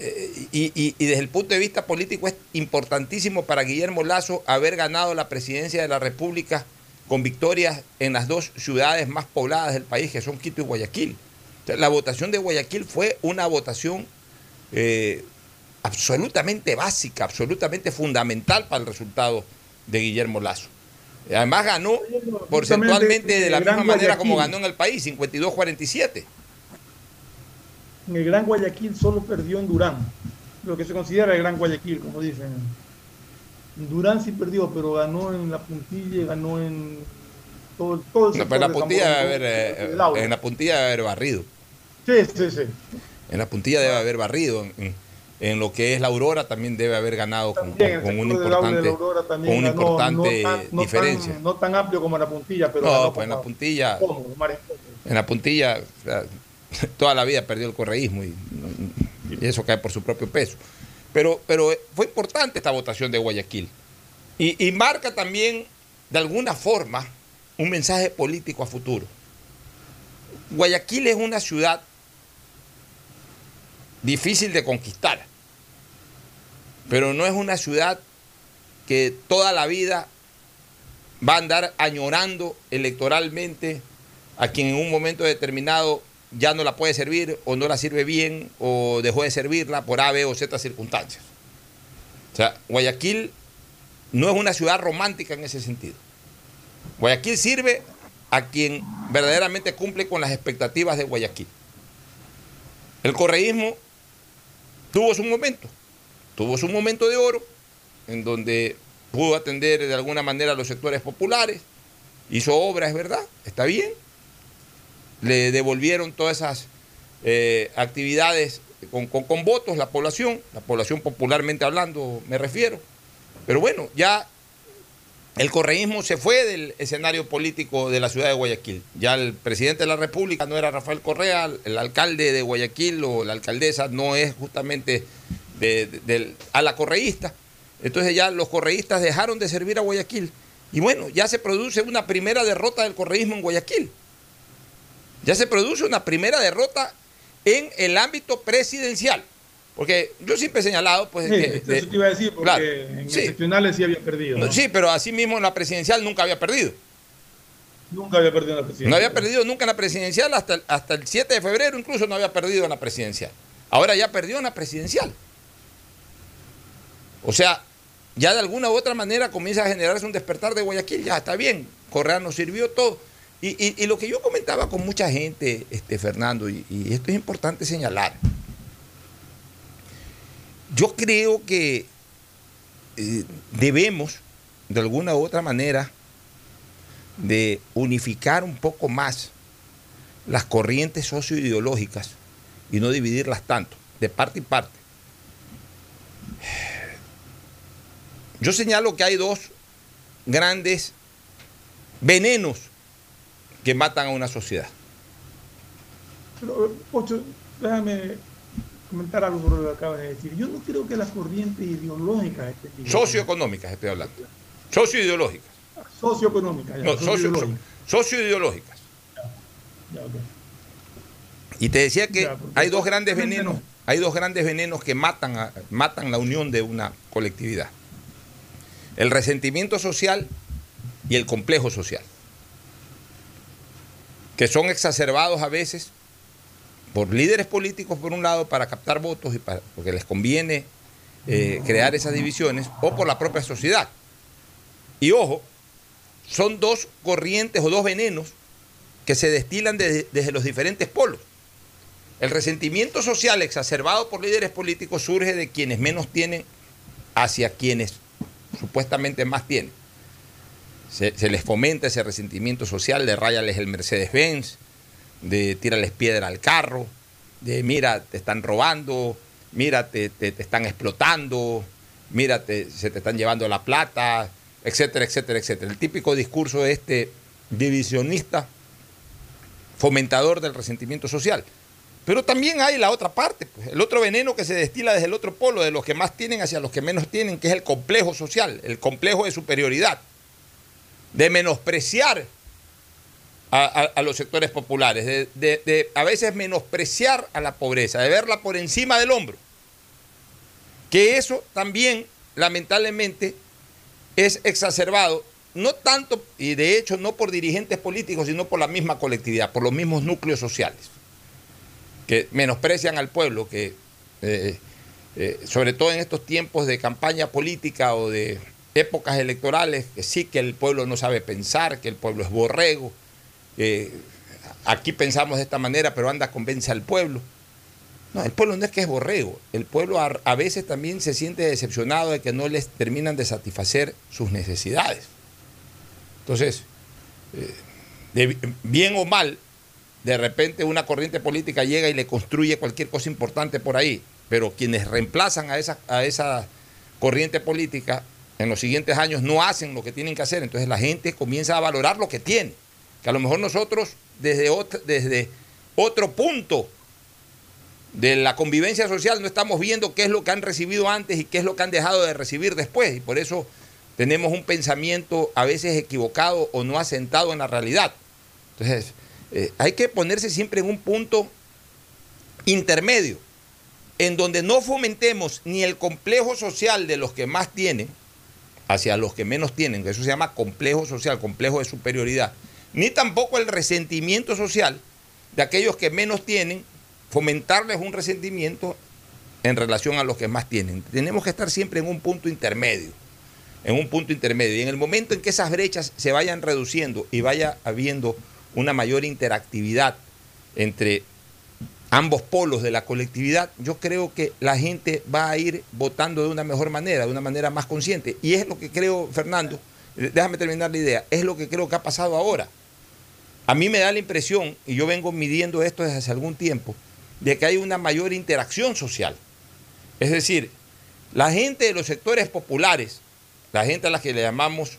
y, y, y, desde el punto de vista político es importantísimo para Guillermo Lazo haber ganado la presidencia de la República con victorias en las dos ciudades más pobladas del país, que son Quito y Guayaquil. La votación de Guayaquil fue una votación eh, absolutamente básica, absolutamente fundamental para el resultado de Guillermo Lazo. Además ganó porcentualmente de la misma manera como ganó en el país, 52-47 en el Gran Guayaquil solo perdió en Durán, lo que se considera el Gran Guayaquil, como dicen. Durán sí perdió, pero ganó en La Puntilla, ganó en todo, el- todo el No, sector pero en la puntilla debe Zamora, haber, eh, en la puntilla debe haber barrido. Sí, sí, sí. En la puntilla debe haber barrido. En, lo que es la Aurora también debe haber ganado con, También de importante, con una ganó, importante no tan- no diferencia. Tan, no tan amplio como en la puntilla, pero no, pues en la puntilla, en la puntilla, toda la vida perdió el correísmo y, y eso cae por su propio peso. Pero, pero fue importante esta votación de Guayaquil. Y, y marca también, de alguna forma, un mensaje político a futuro. Guayaquil es una ciudad difícil de conquistar, pero no es una ciudad que toda la vida va a andar añorando electoralmente a quien en un momento determinado ya no la puede servir o no la sirve bien o dejó de servirla por A, B o Z circunstancias. O sea, Guayaquil no es una ciudad romántica en ese sentido. Guayaquil sirve a quien verdaderamente cumple con las expectativas de Guayaquil. El correísmo tuvo su momento, tuvo su momento de oro, en donde pudo atender de alguna manera a los sectores populares, hizo obras, es verdad, está bien. Le devolvieron todas esas eh, actividades con, con- votos la población, la población popularmente hablando me refiero. Pero bueno, ya el correísmo se fue del escenario político de la ciudad de Guayaquil. Ya el presidente de la República no era Rafael Correa, el alcalde de Guayaquil o la alcaldesa no es justamente de, a la correísta. Entonces ya los correístas dejaron de servir a Guayaquil. Y bueno, ya se produce una primera derrota del correísmo en Guayaquil. Ya se produce una primera derrota en el ámbito presidencial. Porque yo siempre he señalado, pues, Sí, que- eso te iba a decir, porque Claro, en sí. excepcionales sí había perdido. Sí, pero así mismo en la presidencial nunca había perdido. Nunca había perdido en la presidencia. No había perdido nunca en la presidencial, hasta el, hasta el 7 de febrero incluso no había perdido en la presidencial. Ahora ya perdió en la presidencial. O sea, ya de alguna u otra manera comienza a generarse un despertar de Guayaquil, ya está bien, Correa nos sirvió todo. Y, lo que yo comentaba con mucha gente, este, Fernando, y, y esto es importante señalar, yo creo que eh, debemos, de alguna u otra manera, de unificar un poco más las corrientes socioideológicas y no dividirlas tanto, de parte y parte. Yo señalo que hay dos grandes venenos que matan a una sociedad. Pero, Pocho, déjame comentar algo sobre lo que acabas de decir. Yo no creo que las corrientes ideológicas divididas. Socioeconómicas estoy hablando. Socioideológicas. Socioeconómicas. ya, No, socio- socioideológicas. socioideológicas. Ya, ok. Y te decía que Ya, hay dos grandes venenos, no. hay dos grandes venenos que matan, a- matan la unión de una colectividad. El resentimiento social y el complejo social. Que son exacerbados a veces por líderes políticos por un lado para captar votos y para, porque les conviene eh, crear esas divisiones o por la propia sociedad. Y ojo, son dos corrientes o dos venenos que se destilan desde, desde los diferentes polos. El resentimiento social exacerbado por líderes políticos surge de quienes menos tienen hacia quienes supuestamente más tienen. Se, les fomenta ese resentimiento social de ráyales el Mercedes-Benz, de tírales piedra al carro, de mira, te están robando, mira, te, te- te están explotando, mira, te- se te están llevando la plata, etcétera, etcétera, etcétera. El típico discurso de este divisionista, fomentador del resentimiento social. Pero también hay la otra parte, pues, el otro veneno que se destila desde el otro polo, de los que más tienen hacia los que menos tienen, que es el complejo social, el complejo de superioridad, de menospreciar a, los sectores populares, de a veces menospreciar a la pobreza, de verla por encima del hombro. Que eso también, lamentablemente, es exacerbado, no tanto, y de hecho no por dirigentes políticos, sino por la misma colectividad, por los mismos núcleos sociales, que menosprecian al pueblo, que eh, eh, sobre todo en estos tiempos de campaña política o de épocas electorales, que sí que el pueblo no sabe pensar, que el pueblo es borrego, aquí pensamos de esta manera, pero anda, convence al pueblo. No, el pueblo no es que es borrego, el pueblo a, a veces también se siente decepcionado de que no les terminan de satisfacer sus necesidades. Entonces, eh, de bien o mal, de repente una corriente política llega y le construye cualquier cosa importante por ahí, pero quienes reemplazan a esa, a esa corriente política en los siguientes años no hacen lo que tienen que hacer, entonces la gente comienza a valorar lo que tiene, que a lo mejor nosotros desde otro, punto de la convivencia social no estamos viendo qué es lo que han recibido antes y qué es lo que han dejado de recibir después, y por eso tenemos un pensamiento a veces equivocado o no asentado en la realidad. Entonces, eh, hay que ponerse siempre en un punto intermedio, en donde no fomentemos ni el complejo social de los que más tienen hacia los que menos tienen, que eso se llama complejo social, complejo de superioridad, ni tampoco el resentimiento social de aquellos que menos tienen, fomentarles un resentimiento en relación a los que más tienen. Tenemos que estar siempre en un punto intermedio, en un punto intermedio. Y en el momento en que esas brechas se vayan reduciendo y vaya habiendo una mayor interactividad entre ambos polos de la colectividad, yo creo que la gente va a ir votando de una mejor manera, de una manera más consciente. Y es lo que creo, Fernando, déjame terminar la idea, es lo que creo que ha pasado ahora. A mí me da la impresión, y yo vengo midiendo esto desde hace algún tiempo, de que hay una mayor interacción social. Es decir, la gente de los sectores populares, la gente a la que le llamamos,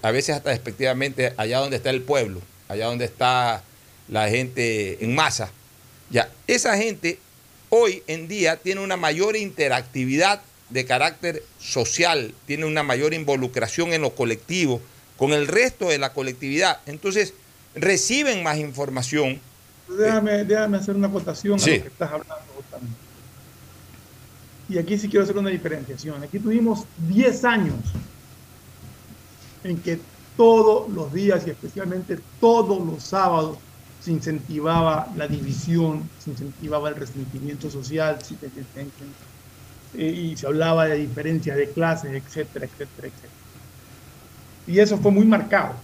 a veces hasta despectivamente, allá donde está el pueblo, allá donde está la gente en masa, ya, esa gente hoy en día tiene una mayor interactividad de carácter social, tiene una mayor involucración en lo colectivo con el resto de la colectividad. Entonces, reciben más información. Déjame, déjame hacer una acotación a lo que estás hablando justamente. Y aquí sí quiero hacer una diferenciación. Aquí tuvimos 10 años en que todos los días y especialmente todos los sábados se incentivaba la división, se incentivaba el resentimiento social, eh, y se hablaba de diferencias de clases, etcétera, etcétera, etcétera. Y eso fue muy marcado.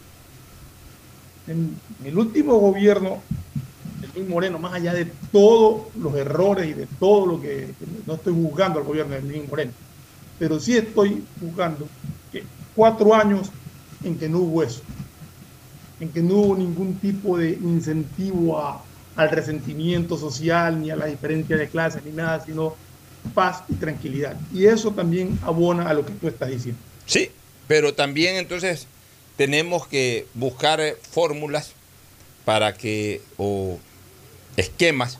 En el último gobierno de Luis Moreno, más allá de todos los errores y de todo lo que, no estoy juzgando al gobierno de Luis Moreno, pero sí estoy juzgando que cuatro años en que no hubo eso, en que no hubo ningún tipo de incentivo al resentimiento social, ni a la diferencia de clases, ni nada, sino paz y tranquilidad. Y eso también abona a lo que tú estás diciendo. Sí, pero también entonces tenemos que buscar eh, fórmulas para que, o esquemas,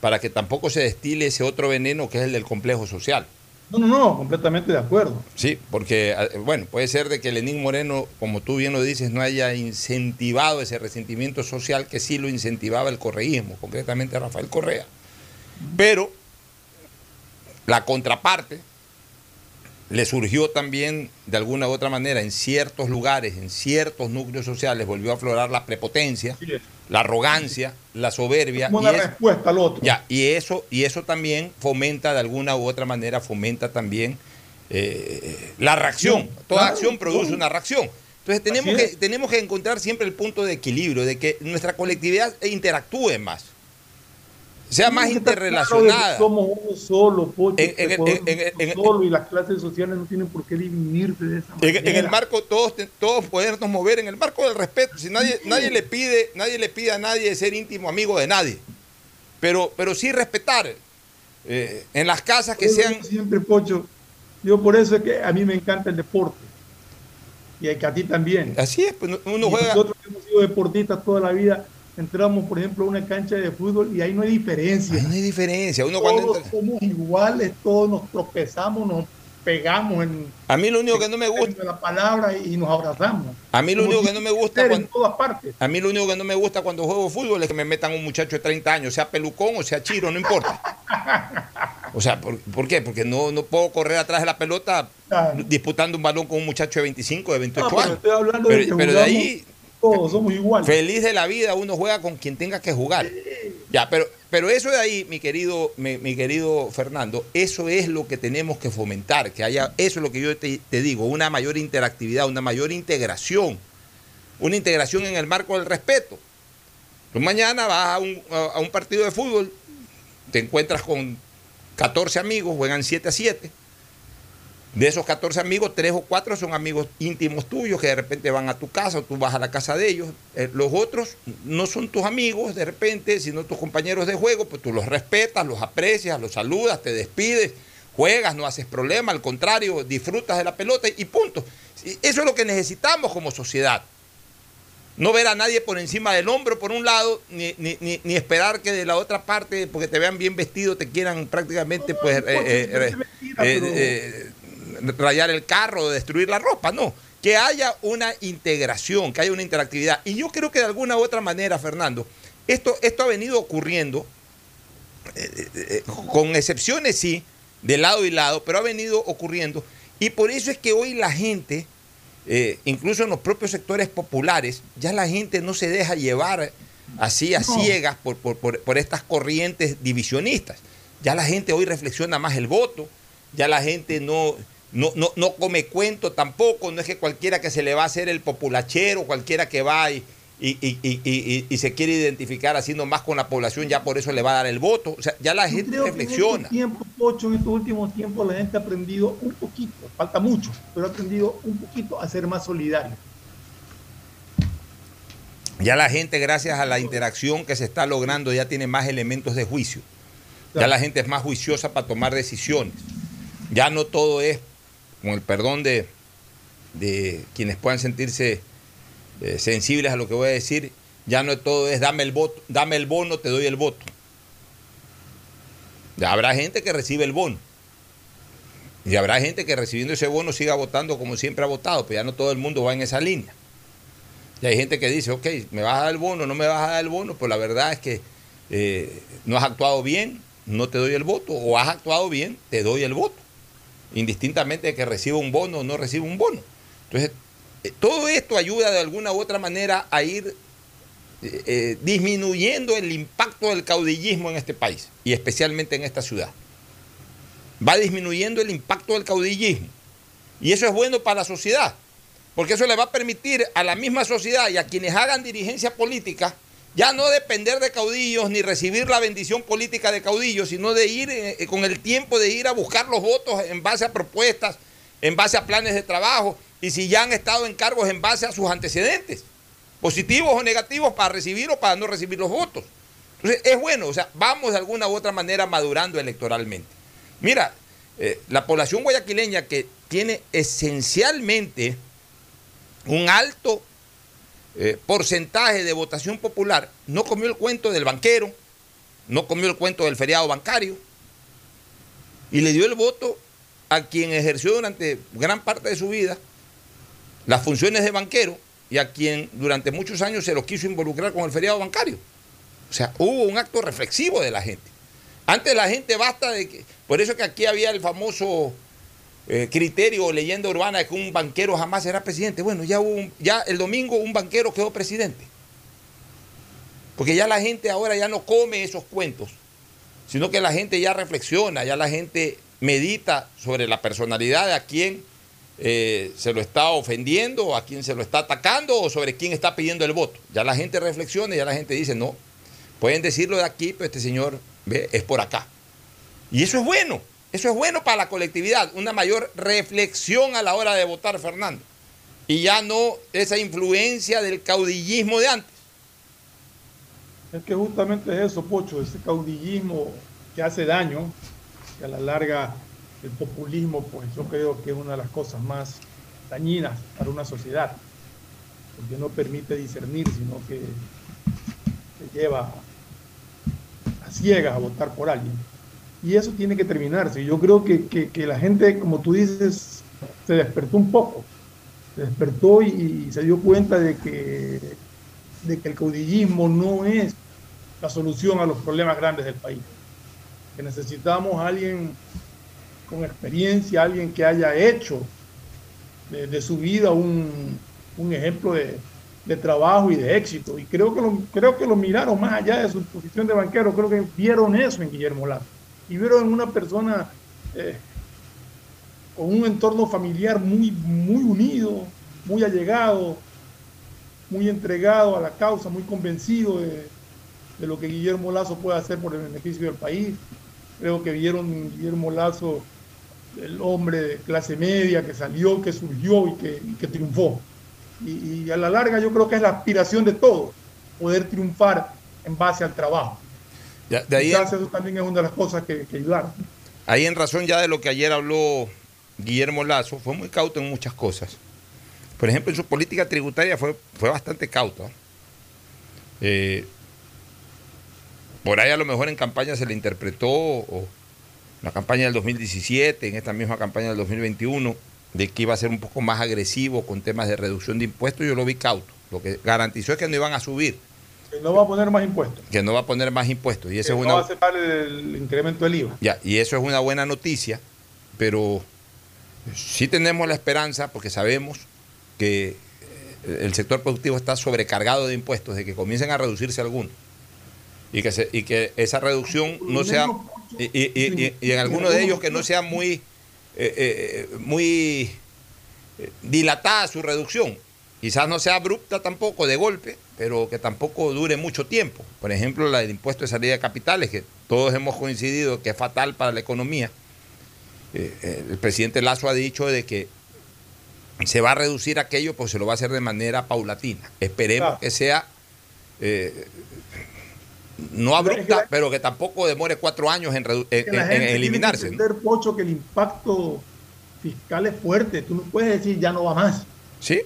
para que tampoco se destile ese otro veneno que es el del complejo social. No, no, no, completamente de acuerdo. Sí, porque, eh, bueno, puede ser de que Lenín Moreno, como tú bien lo dices, no haya incentivado ese resentimiento social que sí lo incentivaba el correísmo, concretamente Rafael Correa. Pero la contraparte le surgió también de alguna u otra manera en ciertos lugares, en ciertos núcleos sociales, volvió a aflorar la prepotencia, la arrogancia, la soberbia. Como una respuesta al otro. Ya, y eso, y eso también fomenta de alguna u otra manera, fomenta también eh, la reacción. Toda acción produce una reacción. Entonces tenemos que, tenemos que encontrar siempre el punto de equilibrio, de que nuestra colectividad interactúe más sea más interrelacionada. somos uno solo, solo y las clases sociales no tienen por qué dividirse de esa manera. En, el marco, todos, todos podernos mover en el marco del respeto. Si nadie, nadie le pide, nadie le pide a nadie ser íntimo amigo de nadie. Pero, pero sí respetar. Eh, en las casas que sean. Siempre, Pocho. Yo por eso es que a mí me encanta el deporte. Y a ti también. Así es, pues uno juega. Nosotros hemos sido deportistas toda la vida entramos, por ejemplo, a una cancha de fútbol y ahí no hay diferencia. no hay diferencia. Uno todos somos iguales, todos nos tropezamos, nos pegamos en, a mí lo único que no me gusta la palabra y nos abrazamos a mí lo único que no me gusta cuando, en todas partes a mí lo único que no me gusta cuando juego fútbol es que me metan un muchacho de 30 años sea pelucón o sea chiro no importa o sea ¿por, qué? porque no, no puedo correr atrás de la pelota disputando un balón con un muchacho de 25 de 28 años pero de ahí todos somos iguales. Feliz de la vida, uno juega con quien tenga que jugar. Ya, pero, pero eso de ahí, mi querido, mi, querido Fernando, eso es lo que tenemos que fomentar, que haya, eso es lo que yo te, digo, una mayor interactividad, una mayor integración, una integración en el marco del respeto. Tú mañana vas a un, a un partido de fútbol, te encuentras con 14 amigos, juegan 7 a 7 De esos 14 amigos, tres o cuatro son amigos íntimos tuyos que de repente van a tu casa o tú vas a la casa de ellos. Eh, los otros no son tus amigos de repente, sino tus compañeros de juego, pues tú los respetas, los aprecias, los saludas, te despides, juegas, no haces problema, al contrario, disfrutas de la pelota y punto. Eso es lo que necesitamos como sociedad. No ver a nadie por encima del hombro, por un lado, ni, ni, ni, esperar que de la otra parte, porque te vean bien vestido, te quieran prácticamente pues, eh, eh, rayar el carro, destruir la ropa, no. Que haya una integración, que haya una interactividad. Y yo creo que de alguna u otra manera, Fernando, esto, esto ha venido ocurriendo, con excepciones sí, de lado y lado, pero ha venido ocurriendo. Y por eso es que hoy la gente eh, incluso en los propios sectores populares, ya la gente no se deja llevar así a ciegas por, por, estas corrientes divisionistas. Ya la gente hoy reflexiona más el voto, ya la gente no, no, no, no come cuento tampoco, no es que cualquiera que se le va a hacer el populachero, cualquiera que va y, y, se quiere identificar haciendo más con la población, ya por eso le va a dar el voto. O sea, ya la gente reflexiona. En estos, tiempos, en estos últimos tiempos la gente ha aprendido un poquito, falta mucho, pero ha aprendido un poquito a ser más solidario. Ya la gente, gracias a la interacción que se está logrando, ya tiene más elementos de juicio. Ya la gente es más juiciosa para tomar decisiones. Ya no todo es, con el perdón de, quienes puedan sentirse eh, sensibles a lo que voy a decir, ya no todo es dame el voto, dame el bono, te doy el voto. Ya habrá gente que recibe el bono. Y habrá gente que recibiendo ese bono siga votando como siempre ha votado, pero ya no todo el mundo va en esa línea. Y hay gente que dice, ok, me vas a dar el bono, no me vas a dar el bono, pues la verdad es que eh, no has actuado bien, no te doy el voto, o has actuado bien, te doy el voto, indistintamente de que reciba un bono o no reciba un bono. Entonces, eh, todo esto ayuda de alguna u otra manera a ir eh, eh, disminuyendo el impacto del caudillismo en este país y especialmente en esta ciudad. Va disminuyendo el impacto del caudillismo. Y eso es bueno para la sociedad, porque eso le va a permitir a la misma sociedad y a quienes hagan dirigencia política ya no depender de caudillos ni recibir la bendición política de caudillos, sino de ir con el tiempo de ir a buscar los votos en base a propuestas, en base a planes de trabajo y si ya han estado en cargos en base a sus antecedentes, positivos o negativos para recibir o para no recibir los votos. Entonces es bueno, o sea, vamos de alguna u otra manera madurando electoralmente. Mira, eh, la población guayaquileña que tiene esencialmente un alto eh, porcentaje de votación popular, no comió el cuento del banquero, no comió el cuento del feriado bancario y le dio el voto a quien ejerció durante gran parte de su vida las funciones de banquero y a quien durante muchos años se lo quiso involucrar con el feriado bancario. O sea, hubo un acto reflexivo de la gente. Antes la gente basta de que, por eso que aquí había el famoso eh, criterio o leyenda urbana de que un banquero jamás será presidente. Bueno, ya, hubo ya el domingo un banquero quedó presidente. Porque ya la gente ahora ya no come esos cuentos, sino que la gente ya reflexiona, ya la gente medita sobre la personalidad de a quien eh, se lo está ofendiendo, a quién se lo está atacando o sobre quién está pidiendo el voto. Ya la gente reflexiona ya la gente dice, no, pueden decirlo de aquí, pero este señor ve, es por acá. Y eso es bueno, eso es bueno para la colectividad, una mayor reflexión a la hora de votar, Fernando. Y ya no esa influencia del caudillismo de antes. Es que justamente es eso, Pocho, ese caudillismo que hace daño, que a la larga el populismo, pues yo creo que es una de las cosas más dañinas para una sociedad, porque no permite discernir, sino que te lleva a ciegas a votar por alguien. Y eso tiene que terminarse. Yo creo que, la gente, como tú dices, se despertó un poco, se despertó y, se dio cuenta de que, de que el caudillismo no es la solución a los problemas grandes del país. Que necesitamos a alguien con experiencia, alguien que haya hecho de, su vida un, ejemplo de, trabajo y de éxito. Y creo que, lo, creo que lo miraron más allá de su posición de banquero, creo que vieron eso en Guillermo Lazo. Y vieron una persona eh, con un entorno familiar muy, muy unido, muy allegado, muy entregado a la causa, muy convencido de, de lo que Guillermo Lazo puede hacer por el beneficio del país. Creo que vieron Guillermo Lazo el hombre de clase media que salió, que surgió y que, que triunfó. Y, y a la larga yo creo que es la aspiración de todos, poder triunfar en base al trabajo. Ya, de ahí, Quizás eso también es una de las cosas que, que ayudaron. ahí en razón ya de lo que ayer habló Guillermo Lazo, fue muy cauto en muchas cosas. Por ejemplo, en su política tributaria fue, fue bastante cauto. Eh, por ahí a lo mejor en campaña se le interpretó, o en la campaña del 2017, en esta misma campaña del 2021, de que iba a ser un poco más agresivo con temas de reducción de impuestos, yo lo vi cauto. Lo que garantizó es que no iban a subir, Que no va a poner más impuestos. que no va a poner más impuestos. Y Que esa es no una, va a aceptar el, incremento del IVA. Ya, y eso es una buena noticia, pero sí tenemos la esperanza, porque sabemos que eh, el sector productivo está sobrecargado de impuestos, de que comiencen a reducirse algunos. Y que, se- y que esa reducción no sea, y, y- y- en algunos de ellos que no sea muy, eh, eh, muy dilatada su reducción. Quizás no sea abrupta tampoco, de golpe, pero que tampoco dure mucho tiempo. Por ejemplo, la del impuesto de salida de capitales, que todos hemos coincidido que es fatal para la economía. Eh, eh, el presidente Lazo ha dicho de que se va a reducir aquello, pues se lo va a hacer de manera paulatina. Esperemos Claro. que sea eh, no abrupta, pero que tampoco demore cuatro años en, en- en- eliminarse. Tiene que entender, Pocho, que el impacto fiscal es fuerte. Tú no puedes decir ya no va más. Sí.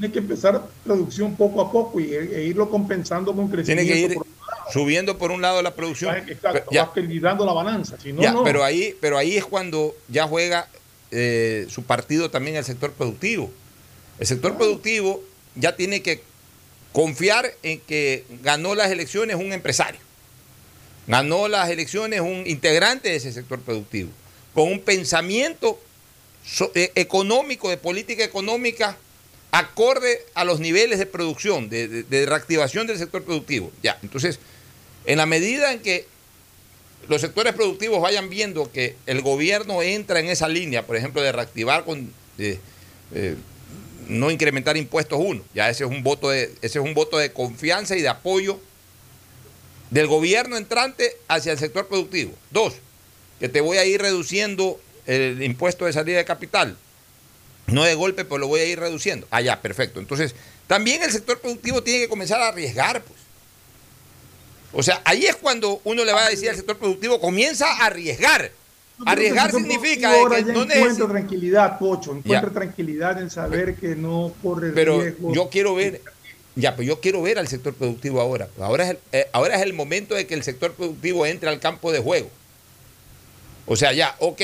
Tiene que empezar reducción poco a poco y, e irlo compensando con Tiene crecimiento. que ir por- subiendo por un lado la producción. Exacto, Ya. vas equilibrando la balanza. Si no, Ya, no. Pero, ahí, pero ahí es cuando ya juega eh, su partido también el sector productivo. El sector productivo ya tiene que confiar en que ganó las elecciones un empresario. Ganó las elecciones un integrante de ese sector productivo, con un pensamiento so- eh, económico, de política económica, acorde a los niveles de producción, de, reactivación del sector productivo. Ya, entonces, en la medida en que los sectores productivos vayan viendo que el gobierno entra en esa línea, por ejemplo, de reactivar con eh, no incrementar impuestos uno, ya ese es un voto de ese es un voto de confianza y de apoyo del gobierno entrante hacia el sector productivo. Dos, que te voy a ir reduciendo el impuesto de salida de capital. No de golpe, pero lo voy a ir reduciendo. Ah, ya, perfecto. Entonces, también el sector productivo tiene que comenzar a arriesgar, pues. O sea, ahí es cuando uno le va a decir al sector productivo, comienza a arriesgar. Arriesgar significa ahora que ya no encuentra necesita- tranquilidad, Pocho. Encuentra Ya. tranquilidad en saber que no corre Pero riesgo. yo quiero ver, ya, pero yo quiero ver al sector productivo ahora. Ahora es, el, eh, ahora es el momento de que el sector productivo entre al campo de juego. O sea, ya, ok,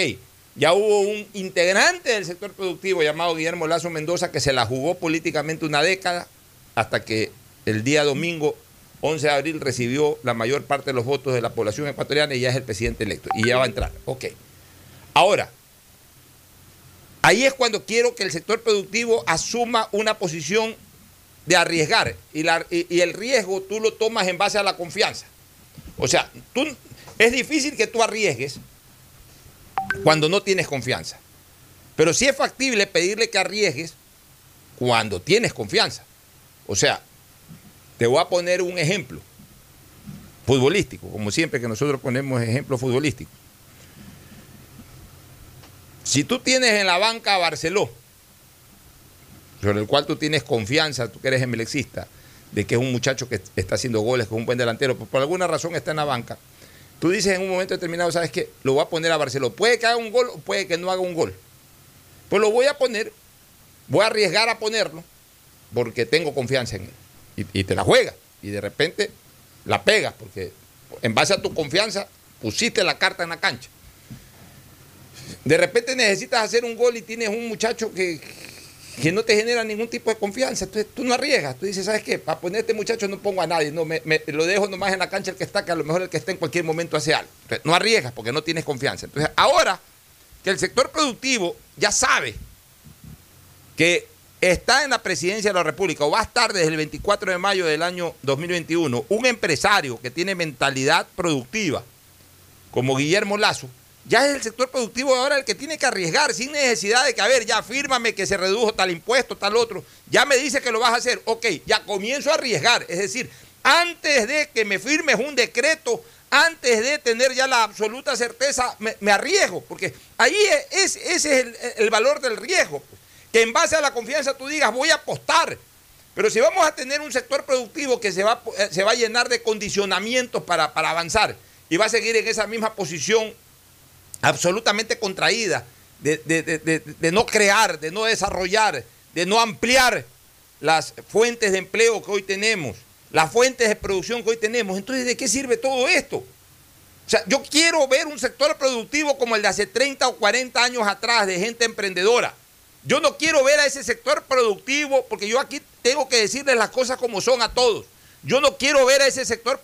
ya hubo un integrante del sector productivo llamado Guillermo Lazo Mendoza que se la jugó políticamente una década hasta que el día domingo 11 de abril recibió la mayor parte de los votos de la población ecuatoriana y ya es el presidente electo. Y ya va a entrar. Ok. Ahora, Ahí es cuando quiero que el sector productivo asuma una posición de arriesgar. Y, la- y- y el riesgo tú lo tomas en base a la confianza. O sea, tú, es difícil que tú arriesgues cuando no tienes confianza. Pero sí es factible pedirle que arriesgues cuando tienes confianza. O sea, te voy a poner un ejemplo futbolístico, como siempre que nosotros ponemos ejemplos futbolísticos. Si tú tienes en la banca a Barceló, sobre el cual tú tienes confianza, tú que eres emelexista, de que es un muchacho que está haciendo goles, que es un buen delantero, pero por alguna razón está en la banca, tú dices en un momento determinado, ¿sabes qué? Lo voy a poner a Barceló. Puede que haga un gol o puede que no haga un gol. Pues lo voy a poner, voy a arriesgar a ponerlo, porque tengo confianza en él. Y, y te la juegas. Y de repente la pegas, porque en base a tu confianza pusiste la carta en la cancha. De repente necesitas hacer un gol y tienes un muchacho que, que no te genera ningún tipo de confianza. Entonces tú no arriesgas. Tú dices, ¿sabes qué? Para poner a este muchacho no pongo a nadie. No, me, lo dejo nomás en la cancha el que está, que a lo mejor el que está en cualquier momento hace algo. Entonces, no arriesgas porque no tienes confianza. Entonces, ahora que el sector productivo ya sabe que está en la presidencia de la República o va a estar desde el 24 de mayo del año 2021 un empresario que tiene mentalidad productiva como Guillermo Lazo, ya es el sector productivo ahora el que tiene que arriesgar sin necesidad de que, a ver, ya fírmame que se redujo tal impuesto, tal otro, ya me dice que lo vas a hacer, ok, ya comienzo a arriesgar, es decir, Antes de que me firmes un decreto, antes de tener ya la absoluta certeza, me, arriesgo, porque ahí es, ese es el, valor del riesgo. Que en base a la confianza tú digas, voy a apostar. Pero si vamos a tener un sector productivo que se va, eh, se va a llenar de condicionamientos para, para avanzar y va a seguir en esa misma posición absolutamente contraída, de, no crear, de no desarrollar, de no ampliar las fuentes de empleo que hoy tenemos, las fuentes de producción que hoy tenemos. Entonces, ¿de qué sirve todo esto? O sea, yo quiero ver un sector productivo como el de hace 30 o 40 años atrás, de gente emprendedora. Yo no quiero ver a ese sector productivo, porque yo aquí tengo que decirles las cosas como son a todos. Yo no quiero ver a ese sector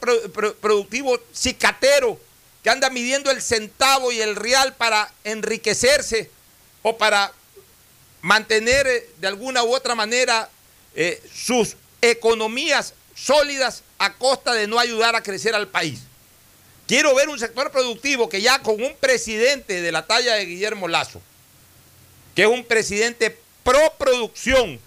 productivo cicatero que anda midiendo el centavo y el real para enriquecerse o para mantener eh, de alguna u otra manera eh, sus economías sólidas a costa de no ayudar a crecer al país. Quiero ver un sector productivo que ya con un presidente de la talla de Guillermo Lazo, que es un presidente pro producción,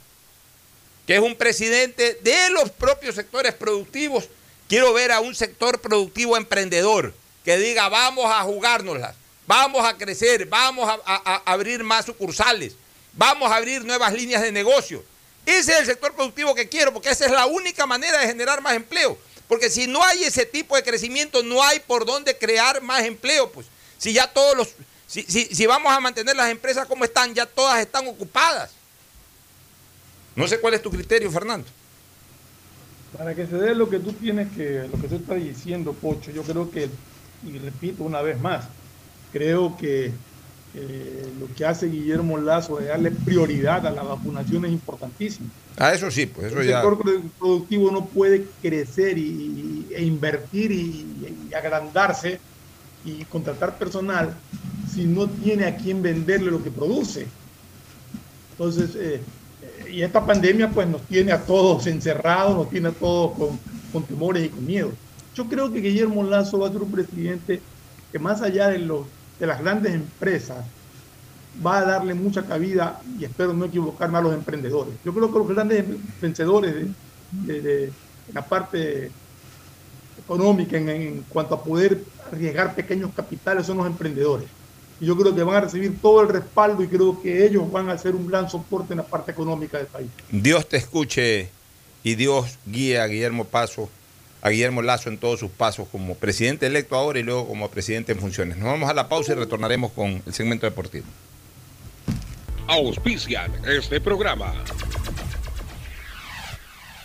que es un presidente de los propios sectores productivos, quiero ver a un sector productivo emprendedor que diga vamos a jugárnoslas, vamos a crecer, vamos a, abrir más sucursales, vamos a abrir nuevas líneas de negocio. Ese es el sector productivo que quiero, porque esa es la única manera de generar más empleo. Porque si no hay ese tipo de crecimiento, no hay por dónde crear más empleo. Pues si ya todos los, si, si vamos a mantener las empresas como están, ya todas están ocupadas. No sé cuál es tu criterio, Fernando. Para que se dé lo que tú tienes que, lo que tú estás diciendo, Pocho, yo creo que y repito una vez más, creo que eh, lo que hace Guillermo Lazo de darle prioridad a la vacunación es importantísimo. Ah, eso sí, pues eso El sector productivo no puede crecer y, e invertir y, agrandarse y contratar personal si no tiene a quien venderle lo que produce. Entonces, eh, eh, y esta pandemia pues nos tiene a todos encerrados, nos tiene a todos con, con temores y con miedo. Yo creo que Guillermo Lazo va a ser un presidente que más allá de, las grandes empresas, va a darle mucha cabida, y espero no equivocarme, a los emprendedores. Yo creo que los grandes vencedores de, la parte económica en, cuanto a poder arriesgar pequeños capitales son los emprendedores. Y yo creo que van a recibir todo el respaldo y creo que ellos van a ser un gran soporte en la parte económica del país. Dios te escuche y Dios guíe a Guillermo Paso a Guillermo Lazo en todos sus pasos como presidente electo ahora y luego como presidente en funciones. Nos vamos a la pausa y retornaremos con el segmento deportivo. Auspician este programa.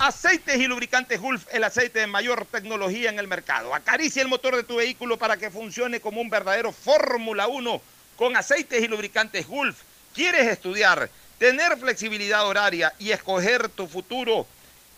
Aceites y lubricantes Gulf, el aceite de mayor tecnología en el mercado. Acaricia el motor de tu vehículo para que funcione como un verdadero Fórmula 1 con aceites y lubricantes Gulf. ¿Quieres estudiar, tener flexibilidad horaria y escoger tu futuro?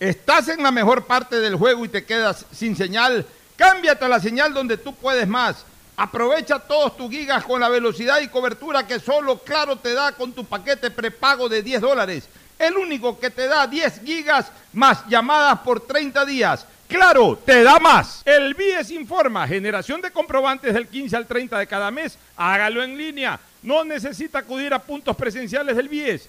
¿Estás en la mejor parte del juego y te quedas sin señal? Cámbiate a la señal donde tú puedes más. Aprovecha todos tus gigas con la velocidad y cobertura que solo Claro te da con tu paquete prepago de 10 dólares. El único que te da 10 gigas más llamadas por 30 días. Claro, te da más. El BIES informa, generación de comprobantes del 15 al 30 de cada mes. Hágalo en línea. No necesita acudir a puntos presenciales del BIES.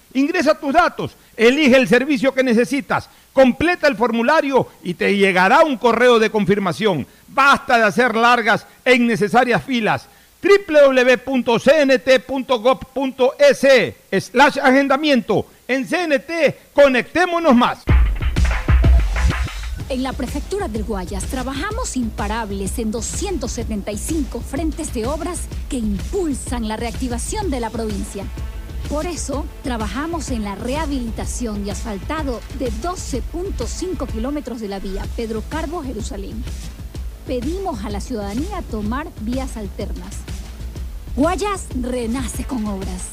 Ingresa tus datos, elige el servicio que necesitas, completa el formulario y te llegará un correo de confirmación. Basta de hacer largas e innecesarias filas www.cnt.gov.es slash agendamiento. En CNT, conectémonos más. En la Prefectura del Guayas trabajamos imparables en 275 frentes de obras que impulsan la reactivación de la provincia. Por eso, trabajamos en la rehabilitación y asfaltado de 12.5 kilómetros de la vía Pedro Carbo Jerusalén. Pedimos a la ciudadanía tomar vías alternas. Guayas renace con obras.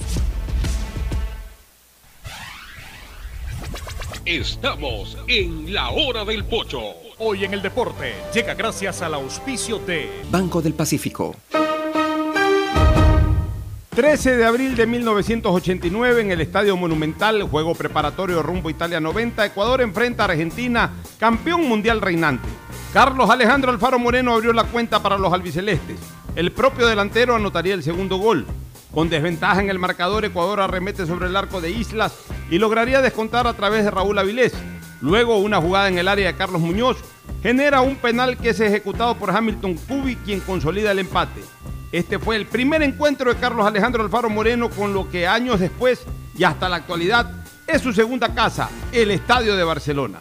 Estamos en la hora del pocho. Hoy en el deporte llega gracias al auspicio de Banco del Pacífico. 13 de abril de 1989 en el Estadio Monumental, juego preparatorio rumbo Italia 90, Ecuador enfrenta a Argentina, campeón mundial reinante. Carlos Alejandro Alfaro Moreno abrió la cuenta para los albicelestes. El propio delantero anotaría el segundo gol. Con desventaja en el marcador, Ecuador arremete sobre el arco de Islas y lograría descontar a través de Raúl Avilés. Luego, una jugada en el área de Carlos Muñoz genera un penal que es ejecutado por Hamilton Cubi, quien consolida el empate. Este fue el primer encuentro de Carlos Alejandro Alfaro Moreno con lo que años después y hasta la actualidad es su segunda casa, el Estadio de Barcelona.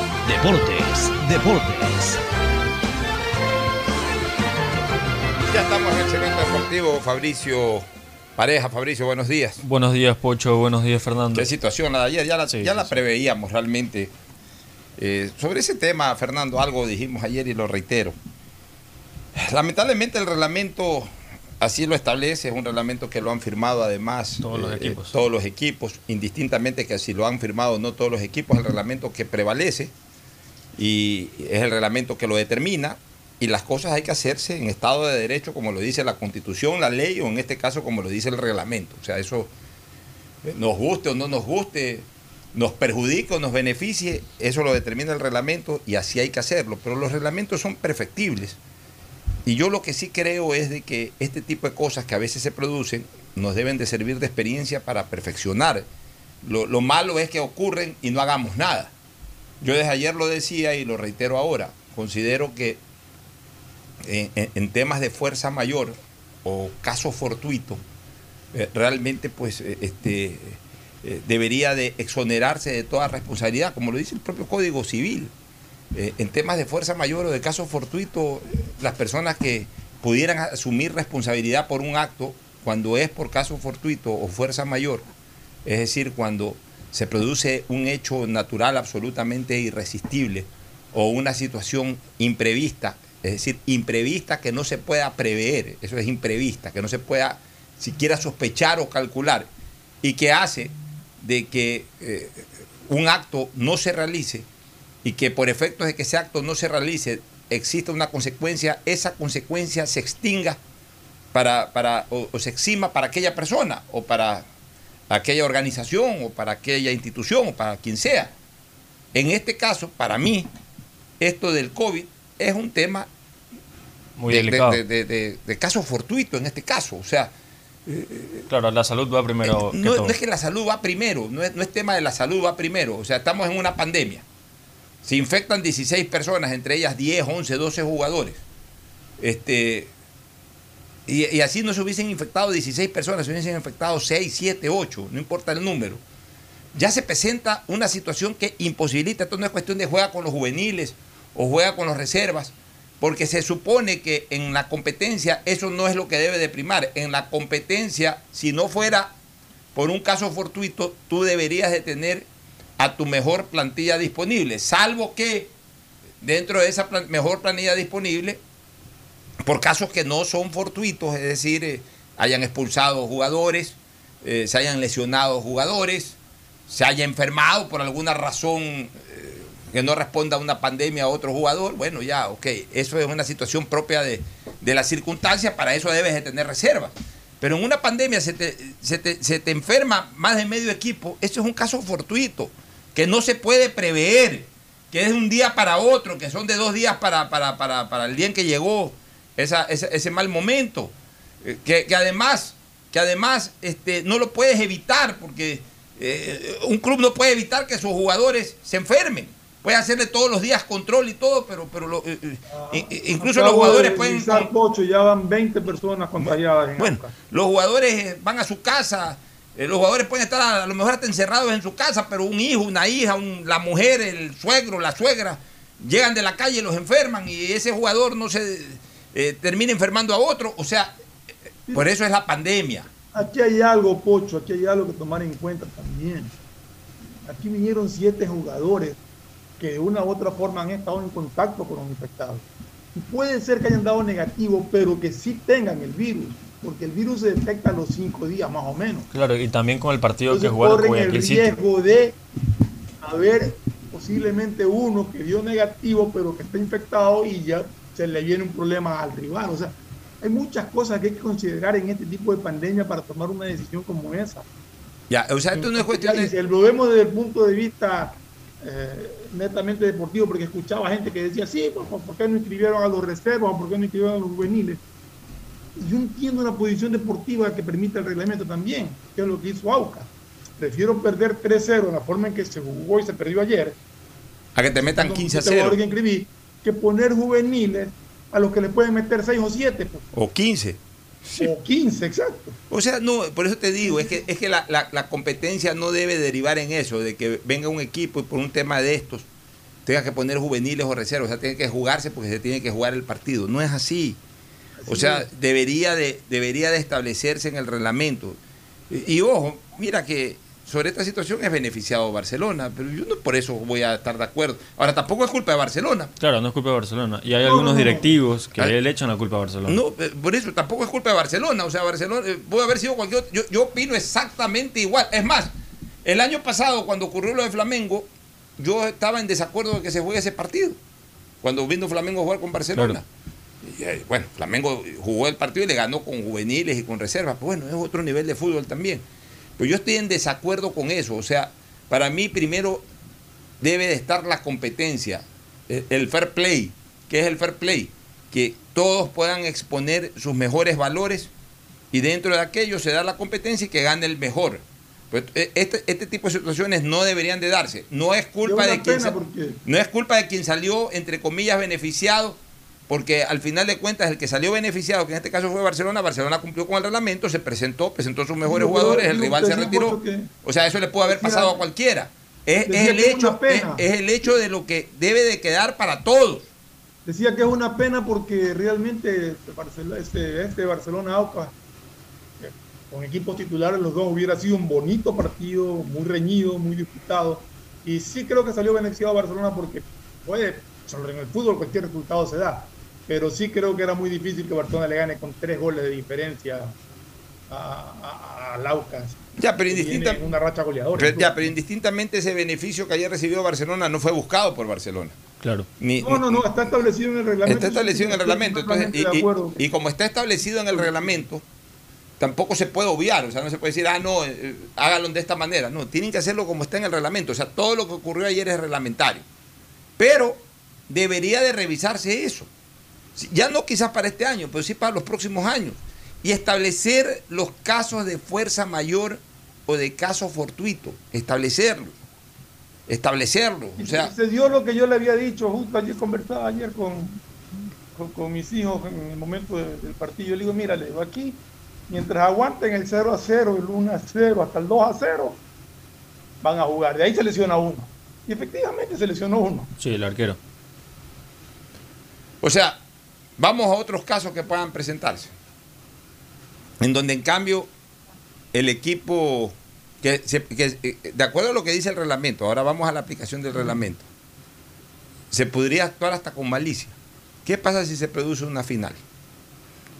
Deportes, Deportes. Ya estamos en el segmento deportivo, Fabricio Pareja. Fabricio, buenos días. Buenos días, Pocho. Buenos días, Fernando. Qué situación la de ayer, ya la, ya la preveíamos realmente. Eh, sobre ese tema, Fernando, algo dijimos ayer y lo reitero. Lamentablemente el reglamento así lo establece, es un reglamento que lo han firmado además Todos los eh, equipos. eh, todos los equipos, indistintamente que si lo han firmado o no todos los equipos, el reglamento que prevalece y es el reglamento que lo determina y las cosas hay que hacerse en estado de derecho como lo dice la constitución, la ley o en este caso como lo dice el reglamento. O sea, eso eh, nos guste o no nos guste, nos perjudique o nos beneficie, eso lo determina el reglamento y así hay que hacerlo. Pero los reglamentos son perfectibles. Y yo lo que sí creo es de que este tipo de cosas que a veces se producen nos deben de servir de experiencia para perfeccionar. Lo, lo malo es que ocurren y no hagamos nada. Yo desde ayer lo decía y lo reitero ahora. Considero que en, en- temas de fuerza mayor o caso fortuito, eh, realmente pues eh, este, eh, debería de exonerarse de toda responsabilidad, como lo dice el propio Código Civil. Eh, en temas de fuerza mayor o de caso fortuito, eh, las personas que pudieran asumir responsabilidad por un acto, cuando es por caso fortuito o fuerza mayor, es decir, cuando se produce un hecho natural absolutamente irresistible o una situación imprevista, es decir, imprevista que no se pueda prever, eso es imprevista, que no se pueda siquiera sospechar o calcular, y que hace de que eh, un acto no se realice y que por efectos de que ese acto no se realice exista una consecuencia, esa consecuencia se extinga para, para, o, o se exima para aquella persona o para aquella organización o para aquella institución o para quien sea. En este caso, para mí, esto del COVID es un tema Muy de, delicado. de- de- de- de caso fortuito en este caso. O sea, Claro, la salud va primero que todo. no es que la salud va primero, no es, no es tema de la salud va primero. O sea, estamos en una pandemia. Se infectan 16 personas, entre ellas 10, 11, 12 jugadores. Este, y, así no se hubiesen infectado 16 personas, se hubiesen infectado 6, 7, 8, no importa el número. Ya se presenta una situación que imposibilita, esto no es cuestión de juega con los juveniles o juega con los reservas, porque se supone que en la competencia eso no es lo que debe de primar. En la competencia, si no fuera por un caso fortuito, tú deberías de tener a tu mejor plantilla disponible, salvo que dentro de esa mejor planilla disponible, por casos que no son fortuitos, es decir, eh, hayan expulsado jugadores, eh, se hayan lesionado jugadores, se haya enfermado por alguna razón eh, que no responda a una pandemia a otro jugador, bueno, ya, ok, eso es una situación propia de, de las circunstancias, para eso debes de tener reserva. Pero en una pandemia se te, se, te, se te enferma más de medio equipo, eso es un caso fortuito, que no se puede prever, que es de un día para otro, que son de dos días para, para, para, para el día en que llegó esa, ese, ese mal momento, eh, que, que además, que además este, no lo puedes evitar, porque eh, un club no puede evitar que sus jugadores se enfermen. Puede hacerle todos los días control y todo, pero, pero lo- eh, eh, i- incluso los jugadores de pueden... Pocho, ya van 20 personas contagiadas en Bueno, los jugadores van a su casa, los jugadores pueden estar a, a lo mejor hasta encerrados en su casa, pero un hijo, una hija, un- la mujer, el suegro, la suegra, llegan de la calle y los enferman y ese jugador no se eh, termina enfermando a otro. O sea, por eso es la pandemia. Aquí hay algo, Pocho, aquí hay algo que tomar en cuenta también. Aquí vinieron siete jugadores que de una u otra forma han estado en contacto con los infectados. Y puede ser que hayan dado negativo, pero que sí tengan el virus, porque el virus se detecta a los cinco días más o menos. Claro, y también con el partido que Entonces jugaron con corren el City. riesgo de haber posiblemente uno que dio negativo, pero que está infectado y ya se le viene un problema al rival. O sea, hay muchas cosas que hay que considerar en este tipo de pandemia para tomar una decisión como esa. Ya, o sea, esto no es cuestión de... si lo vemos desde el punto de vista eh, netamente deportivo, porque escuchaba gente que decía, sí, pues, ¿por qué no inscribieron a los reservas por qué no inscribieron a los juveniles? Yo entiendo una posición deportiva que permite el reglamento también, que es lo que hizo AUCA. Prefiero perder 3-0 en la forma en que se jugó y se perdió ayer, A que te metan 15 a 0 jugador que poner juveniles a los que le pueden meter 6 o 7, pues, o 15. o 15, exacto. O sea, no, por eso te digo, es que, es que la, la- la competencia no debe derivar en eso, de que venga un equipo y por un tema de estos tenga que poner juveniles o reservas, o sea, tiene que jugarse porque se tiene que jugar el partido. No es así. O sea, debería de, debería de establecerse en el reglamento. Y, y ojo, mira que sobre esta situación es beneficiado Barcelona, pero yo no por eso voy a estar de acuerdo. Ahora, tampoco es culpa de Barcelona. Claro, no es culpa de Barcelona. Y hay No, algunos no, no. directivos que Ah. le echan la culpa a Barcelona. No, eh, por eso tampoco es culpa de Barcelona. O sea, Barcelona eh, puede haber sido cualquier otro. Yo, yo opino exactamente igual. Es más, el año pasado, cuando ocurrió lo de Flamengo, yo estaba en desacuerdo de que se juegue ese partido. Cuando vino Flamengo a jugar con Barcelona. Y, eh, bueno, Flamengo jugó el partido y le ganó con juveniles y con reservas. Pues bueno, es otro nivel de fútbol también. Pero yo estoy en desacuerdo con eso. O sea, para mí primero debe de estar la competencia, el, el fair play. ¿Qué es el fair play? Que todos puedan exponer sus mejores valores y dentro de aquello se da la competencia y que gane el mejor. Pues, eh, este, este tipo de situaciones no deberían de darse. No es culpa de quien porque- no es culpa de quien salió entre comillas beneficiado, porque al final de cuentas el que salió beneficiado, que en este caso fue Barcelona, Barcelona cumplió con el reglamento, se presentó, presentó sus mejores jugadores, el rival se retiró. O sea, eso le pudo haber pasado a cualquiera. Es, el hecho, es, es el hecho de lo que debe de quedar para todos. Decía que es una pena porque realmente este Barcelona, este, este Barcelona Aucas, eh, con equipos titulares los dos hubiera sido un bonito partido, muy reñido, muy disputado. Y sí creo que salió beneficiado Barcelona porque puede, sobre en el fútbol cualquier resultado se da. Pero sí creo que era muy difícil que Barcelona le gane con tres goles de diferencia a, a, al Aucas. Ya, pero indistinta- una racha goleadora. Pero, ya, pero indistintamente ese beneficio que ayer recibió Barcelona no fue buscado por Barcelona. Claro. Ni- No, no, no, está establecido en el reglamento. Está establecido en el reglamento. Entonces, y, de y- acuerdo. y como está establecido en el reglamento, tampoco se puede obviar, o sea, no se puede decir, ah, no, eh, háganlo de esta manera. No, tienen que hacerlo como está en el reglamento. O sea, todo lo que ocurrió ayer es reglamentario. Pero debería de revisarse eso. Ya no quizás para este año, pero sí para los próximos años. Y establecer los casos de fuerza mayor o de caso fortuito. Establecerlo. Establecerlo. O sea, se dio lo que yo le había dicho, justo ayer conversaba ayer con, con, mis hijos en el momento del partido. Yo le digo, mira, le digo, aquí, mientras aguanten el 0 a 0, el 1 a 0, hasta el 2 a 0, van a jugar. De ahí se lesiona uno. Y efectivamente se lesionó uno. Sí, el arquero. O sea, vamos a otros casos que puedan presentarse. En donde en cambio el equipo, que, eh, de acuerdo a lo que dice el reglamento, ahora vamos a la aplicación del reglamento, se podría actuar hasta con malicia. ¿Qué pasa si se produce una final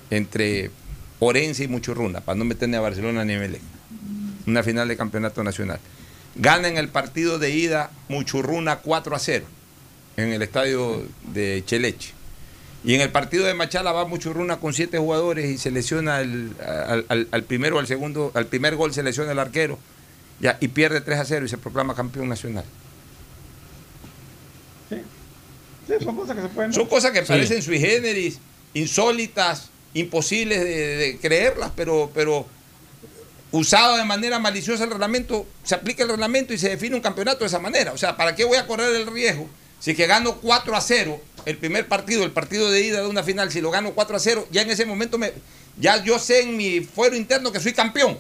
entre Orense y Muchurruna, para no meterle a Barcelona ni a Melec? Una final de campeonato nacional. Gana en el partido de ida Muchurruna 4 a 0 en el estadio de Cheleche. Y en el partido de Machala va Muchurruna con siete jugadores y se lesiona al, primero, al segundo, al primer gol se lesiona el arquero ya, y pierde 3 a 0 y se proclama campeón nacional. Sí. son cosas que se pueden. Son cosas que parecen sui generis, insólitas, imposibles de, creerlas, pero, pero usado de manera maliciosa el reglamento, se aplica el reglamento y se define un campeonato de esa manera. O sea, ¿para qué voy a correr el riesgo si que gano 4 a 0 el primer partido, el partido de ida de una final, si lo gano 4 a 0, ya en ese momento me, ya yo sé en mi fuero interno que soy campeón.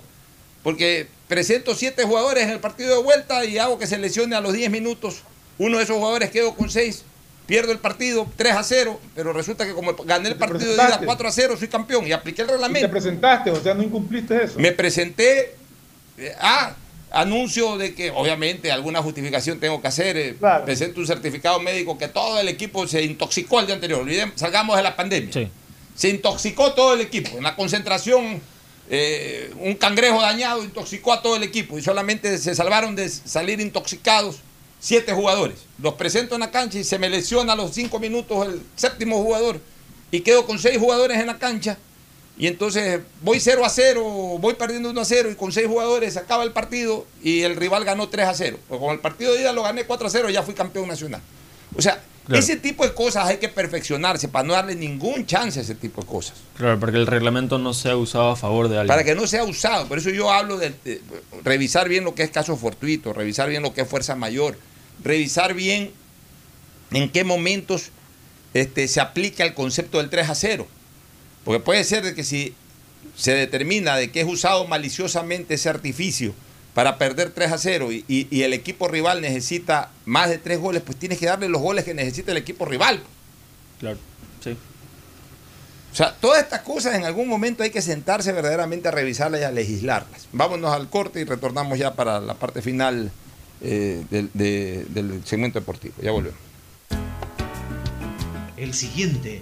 Porque presento siete jugadores en el partido de vuelta y hago que se lesione a los 10 minutos. Uno de esos jugadores quedo con 6, pierdo el partido 3 a 0, pero resulta que como gané el partido de ida 4 a 0, soy campeón y apliqué el reglamento. ¿Te presentaste? O sea, no incumpliste eso. Me presenté. Eh, ah, anuncio de que obviamente alguna justificación tengo que hacer, eh, presento un certificado médico que todo el equipo se intoxicó el día anterior, salgamos de la pandemia. Se intoxicó todo el equipo, en la concentración eh, un cangrejo dañado intoxicó a todo el equipo y solamente se salvaron de salir intoxicados siete jugadores. Los presento en la cancha y se me lesiona a los cinco minutos el séptimo jugador y quedo con seis jugadores en la cancha y entonces voy 0 a 0, voy perdiendo 1 a 0 y con 6 jugadores acaba el partido y el rival ganó 3 a 0. O con el partido de ida lo gané 4 a 0 y ya fui campeón nacional. O sea, ese tipo de cosas hay que perfeccionarse para no darle ningún chance a ese tipo de cosas. Claro, porque el reglamento no sea usado a favor de alguien. Para que no sea usado. Por eso yo hablo de, revisar bien lo que es caso fortuito, revisar bien lo que es fuerza mayor, revisar bien en qué momentos este, se aplica el concepto del 3 a 0 porque puede ser de que si se determina de que es usado maliciosamente ese artificio para perder 3 a 0 y, el equipo rival necesita más de 3 goles, pues tienes que darle los goles que necesita el equipo rival. Claro, sí. O sea, todas estas cosas en algún momento hay que sentarse verdaderamente a revisarlas y a legislarlas. Vámonos al corte y retornamos ya para la parte final eh, del, del segmento deportivo. Ya volvemos. El siguiente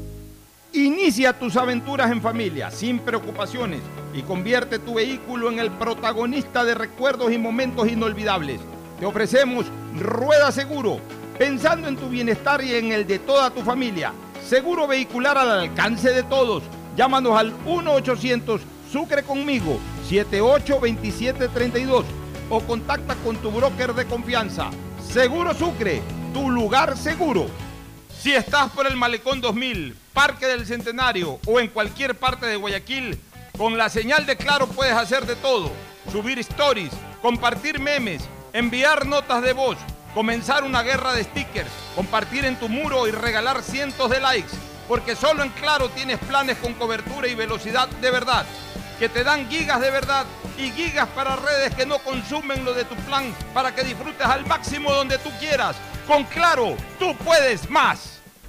Inicia tus aventuras en familia, sin preocupaciones, y convierte tu vehículo en el protagonista de recuerdos y momentos inolvidables. Te ofrecemos Rueda Seguro, pensando en tu bienestar y en el de toda tu familia. Seguro vehicular al alcance de todos. Llámanos al 1-800 Sucre conmigo, 782732 o contacta con tu broker de confianza. Seguro Sucre, tu lugar seguro. Si estás por el Malecón 2000, Parque del Centenario o en cualquier parte de Guayaquil, con la señal de Claro puedes hacer de todo. Subir stories, compartir memes, enviar notas de voz, comenzar una guerra de stickers, compartir en tu muro y regalar cientos de likes. Porque solo en Claro tienes planes con cobertura y velocidad de verdad, que te dan gigas de verdad y gigas para redes que no consumen lo de tu plan para que disfrutes al máximo donde tú quieras. Con Claro, tú puedes más.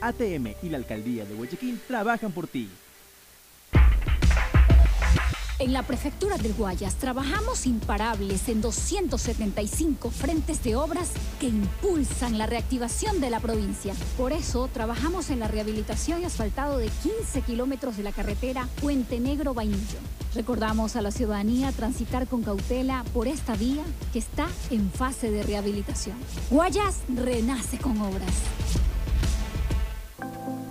ATM y la Alcaldía de Guayaquil trabajan por ti. En la Prefectura del Guayas trabajamos imparables en 275 frentes de obras que impulsan la reactivación de la provincia. Por eso trabajamos en la rehabilitación y asfaltado de 15 kilómetros de la carretera Puente Negro Vainillo. Recordamos a la ciudadanía transitar con cautela por esta vía que está en fase de rehabilitación. Guayas renace con obras.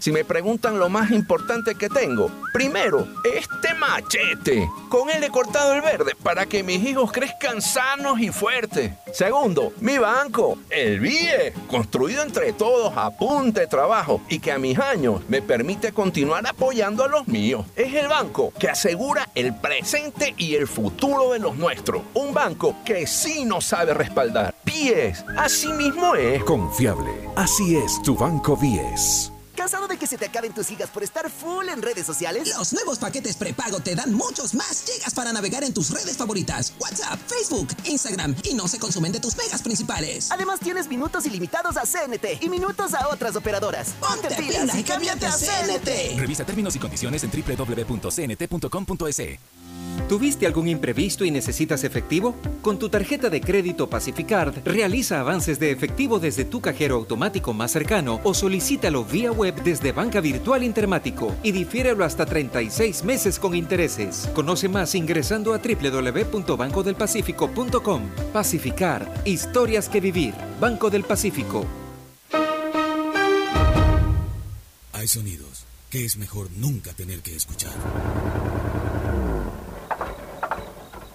Si me preguntan lo más importante que tengo, primero, este machete. Con él he cortado el verde para que mis hijos crezcan sanos y fuertes. Segundo, mi banco, el BIE, construido entre todos a punta de trabajo y que a mis años me permite continuar apoyando a los míos. Es el banco que asegura el presente y el futuro de los nuestros. Un banco que sí nos sabe respaldar. BIES, así mismo es. Confiable. Así es tu banco 10. ¿Cansado de que se te acaben tus gigas por estar full en redes sociales? Los nuevos paquetes prepago te dan muchos más gigas para navegar en tus redes favoritas. WhatsApp, Facebook, Instagram y no se consumen de tus megas principales. Además tienes minutos ilimitados a CNT y minutos a otras operadoras. Ponte, pilas y cámbiate a CNT. Revisa términos y condiciones en www.cnt.com.es. ¿Tuviste algún imprevisto y necesitas efectivo? Con tu tarjeta de crédito Pacificard, realiza avances de efectivo desde tu cajero automático más cercano o solicítalo vía web desde Banca Virtual Intermático y difiérelo hasta 36 meses con intereses. Conoce más ingresando a www.bancodelpacifico.com. Pacificard, historias que vivir. Banco del Pacífico. Hay sonidos que es mejor nunca tener que escuchar.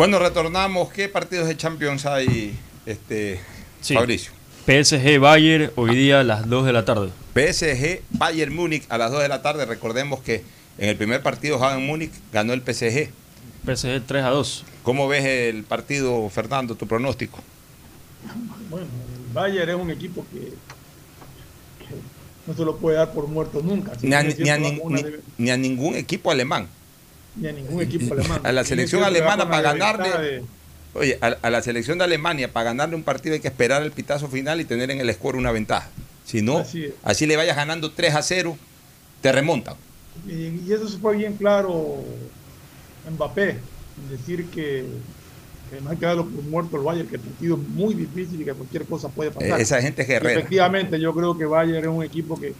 Bueno, retornamos. ¿Qué partidos de Champions hay, este, Sí. Fabricio? PSG Bayern hoy día a las 2 de la tarde. PSG Bayern Múnich a las 2 de la tarde. Recordemos que en el primer partido Bayern Múnich ganó el PSG. PSG 3 a 2. ¿Cómo ves el partido, Fernando, tu pronóstico? Bueno, el Bayern es un equipo que, que no se lo puede dar por muerto nunca. A, a debe- ni a ningún equipo alemán. Ni a ningún equipo alemán. A la selección alemana para ganarle. de- Oye, a, a la selección de Alemania para ganarle un partido hay que esperar el pitazo final y tener en el score una ventaja. Si no, Así le vayas ganando 3 a 0, te remontan. Y, y eso se fue bien claro Mbappé, en decir que, que no hay que darlo por muerto el Bayern, que el partido es muy difícil y que cualquier cosa puede pasar. Esa gente es guerrera. Efectivamente, yo creo que Bayern es un equipo que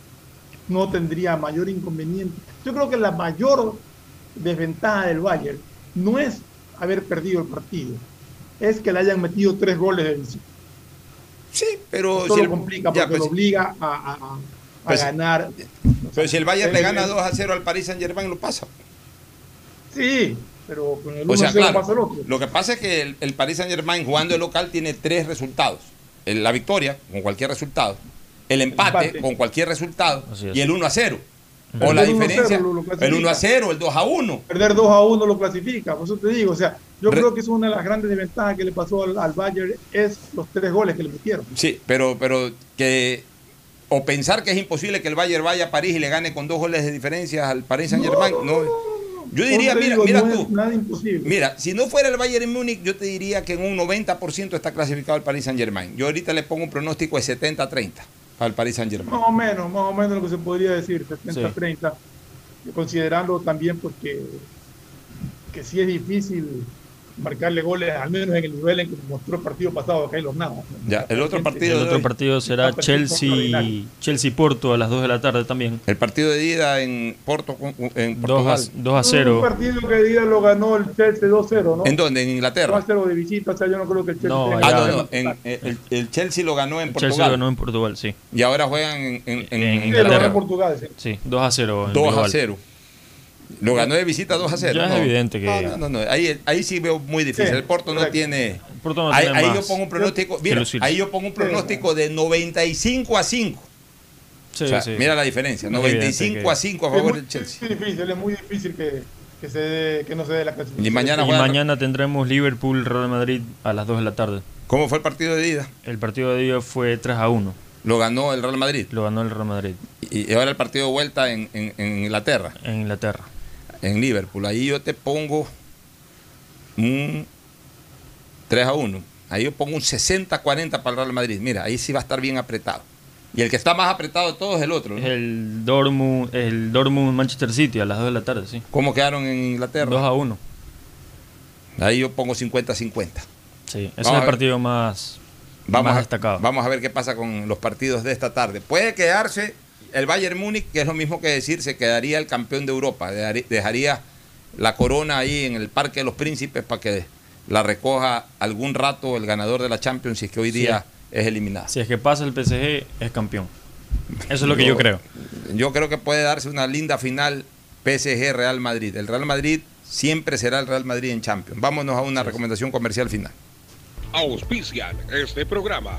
no tendría mayor inconveniente. Yo creo que la mayor desventaja del Bayern no es haber perdido el partido, es que le hayan metido tres goles de visita. Sí, pero Eso si lo el- complica ya, porque pues, lo obliga a, a- Pues- ganar. Pero si el Bayern le Eh, gana eh, 2 a 0 al Paris Saint Germain, lo pasa. Sí, pero con el 1 O sea, 0 claro, pasa el otro. lo que pasa es que el, el Paris Saint Germain jugando de local tiene tres resultados. El- la victoria, con cualquier resultado. El empate, empate. con cualquier resultado. Y el 1 a 0. O la 1 a 0 diferencia, el 1 a 0, el 2 a 1. Perder 2 a 1 lo clasifica, por eso te digo, o sea, yo Re- creo que es una de las grandes desventajas que le pasó al, al Bayern, es los tres goles que le metieron. Sí, pero, pero que. O pensar que es imposible que el Bayern vaya a París y le gane con dos goles de diferencia al Paris Saint Germain. No, Yo diría, mira, digo, mira no tú. es nada imposible. Mira, si no fuera el Bayern Múnich, yo te diría que en un 90% está clasificado el Paris Saint Germain. Yo ahorita le pongo un pronóstico de 70-30 al Paris Saint Germain. Más o menos, más o menos lo que se podría decir, 70-30, considerando también porque que sí es difícil marcarle goles, al menos en el nivel en que mostró el partido pasado a Keylor Navas. Ya, el otro partido. El de otro partido será Chelsea. Chelsea Porto a las 2 de la tarde también. El partido de ida en Porto, en 2 Portugal. a, 2 a Un 0. partido que día lo ganó el Chelsea 2-0, ¿no? ¿En dónde? En Inglaterra. 2-0 de visita, o sea, yo no creo que el Chelsea No, tenga- Ah, no, no. en- el, el Chelsea lo ganó en El Portugal. Chelsea lo ganó en Portugal, sí. Y ahora juegan en, en- en Inglaterra. en Portugal, sí. Sí, 2 a 0. en 2 a global. 0. Lo ganó de visita 2 a 0. Ya es no. evidente que- No, no, no. Ahí, ahí sí veo muy difícil. Sí, el Porto no tiene. Porto no ahí tiene ahí más yo pongo un pronóstico. Mira, ahí yo pongo un pronóstico de 95 a 5. Sí, O sea, sí. Mira la diferencia. Es evidente 95 que- a 5 a favor muy del Chelsea. difícil, es muy difícil que, que, se dé- que no se dé la clasificación. Y mañana Y mañana tendremos Liverpool Real Madrid a las 2 de la tarde. ¿Cómo fue el partido de ida? El partido de día fue 3 a 1. Lo ganó el Real Madrid. Lo ganó el Real Madrid Y, y ahora el partido de vuelta en, en- en Inglaterra, en Inglaterra. En Liverpool. Ahí yo te pongo un 3 a 1. Ahí yo pongo un 60-40 para el Real Madrid. Mira, ahí sí va a estar bien apretado. Y el que está más apretado de todos es el otro. ¿no? El Dortmund, el Dortmund Manchester City a las 2 de la tarde, sí. ¿Cómo quedaron en Inglaterra? 2 a 1. Ahí yo pongo 50-50. Sí, ese Vamos es el partido más, Vamos más a, destacado. vamos a ver qué pasa con los partidos de esta tarde. Puede quedarse el Bayern Múnich, que es lo mismo que decir, se quedaría el campeón de Europa. Dejaría, la corona ahí en el Parque de los Príncipes para que la recoja algún rato el ganador de la Champions, si es que hoy Sí. día es eliminado. Si es que pasa el PSG, es campeón. Eso es lo que yo creo. Yo creo que puede darse una linda final PSG Real Madrid. El Real Madrid siempre será el Real Madrid en Champions. Vámonos a una recomendación comercial final. Auspician este programa.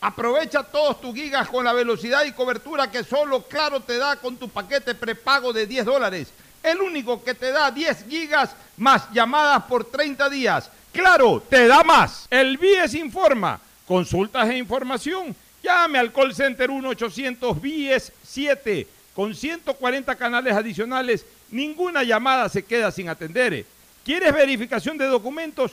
Aprovecha todos tus gigas con la velocidad y cobertura que solo Claro te da con tu paquete prepago de 10 dólares. El único que te da 10 gigas más llamadas por 30 días. Claro, te da más. El BIES informa. Consultas e información. Llame al call center 1-800-BIES-7 con 140 canales adicionales. Ninguna llamada se queda sin atender. ¿Quieres verificación de documentos?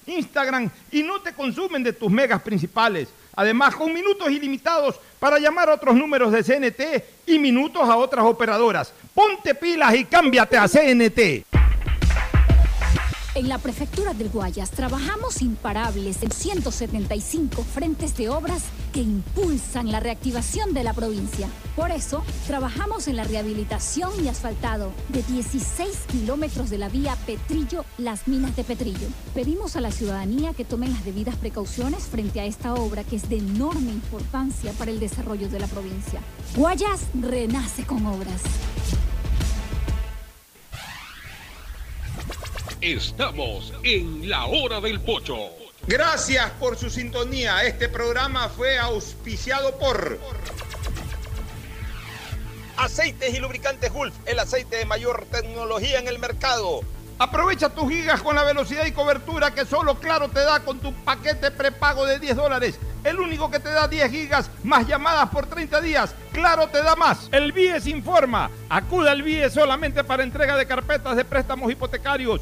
Instagram y no te consumen de tus megas principales. Además, con minutos ilimitados para llamar a otros números de CNT y minutos a otras operadoras. Ponte pilas y cámbiate a CNT. En la prefectura del Guayas trabajamos imparables en 175 frentes de obras que impulsan la reactivación de la provincia. Por eso, trabajamos en la rehabilitación y asfaltado de 16 kilómetros de la vía Petrillo-Las Minas de Petrillo. Pedimos a la ciudadanía que tomen las debidas precauciones frente a esta obra que es de enorme importancia para el desarrollo de la provincia. Guayas renace con obras. Estamos en la hora del pocho. Gracias por su sintonía. Este programa fue auspiciado por Aceites y Lubricantes Gulf, el aceite de mayor tecnología en el mercado. Aprovecha tus gigas con la velocidad y cobertura que solo Claro te da con tu paquete prepago de 10 dólares. El único que te da 10 gigas más llamadas por 30 días. Claro te da más. El BIES informa. Acuda al BIES solamente para entrega de carpetas de préstamos hipotecarios.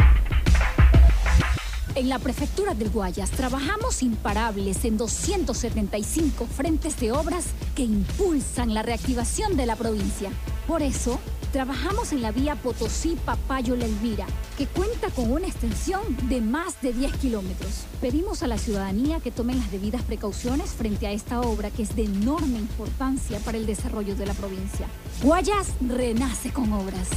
En la prefectura del Guayas trabajamos imparables en 275 frentes de obras que impulsan la reactivación de la provincia. Por eso, trabajamos en la vía Potosí-Papayo-La que cuenta con una extensión de más de 10 kilómetros. Pedimos a la ciudadanía que tomen las debidas precauciones frente a esta obra que es de enorme importancia para el desarrollo de la provincia. Guayas renace con obras.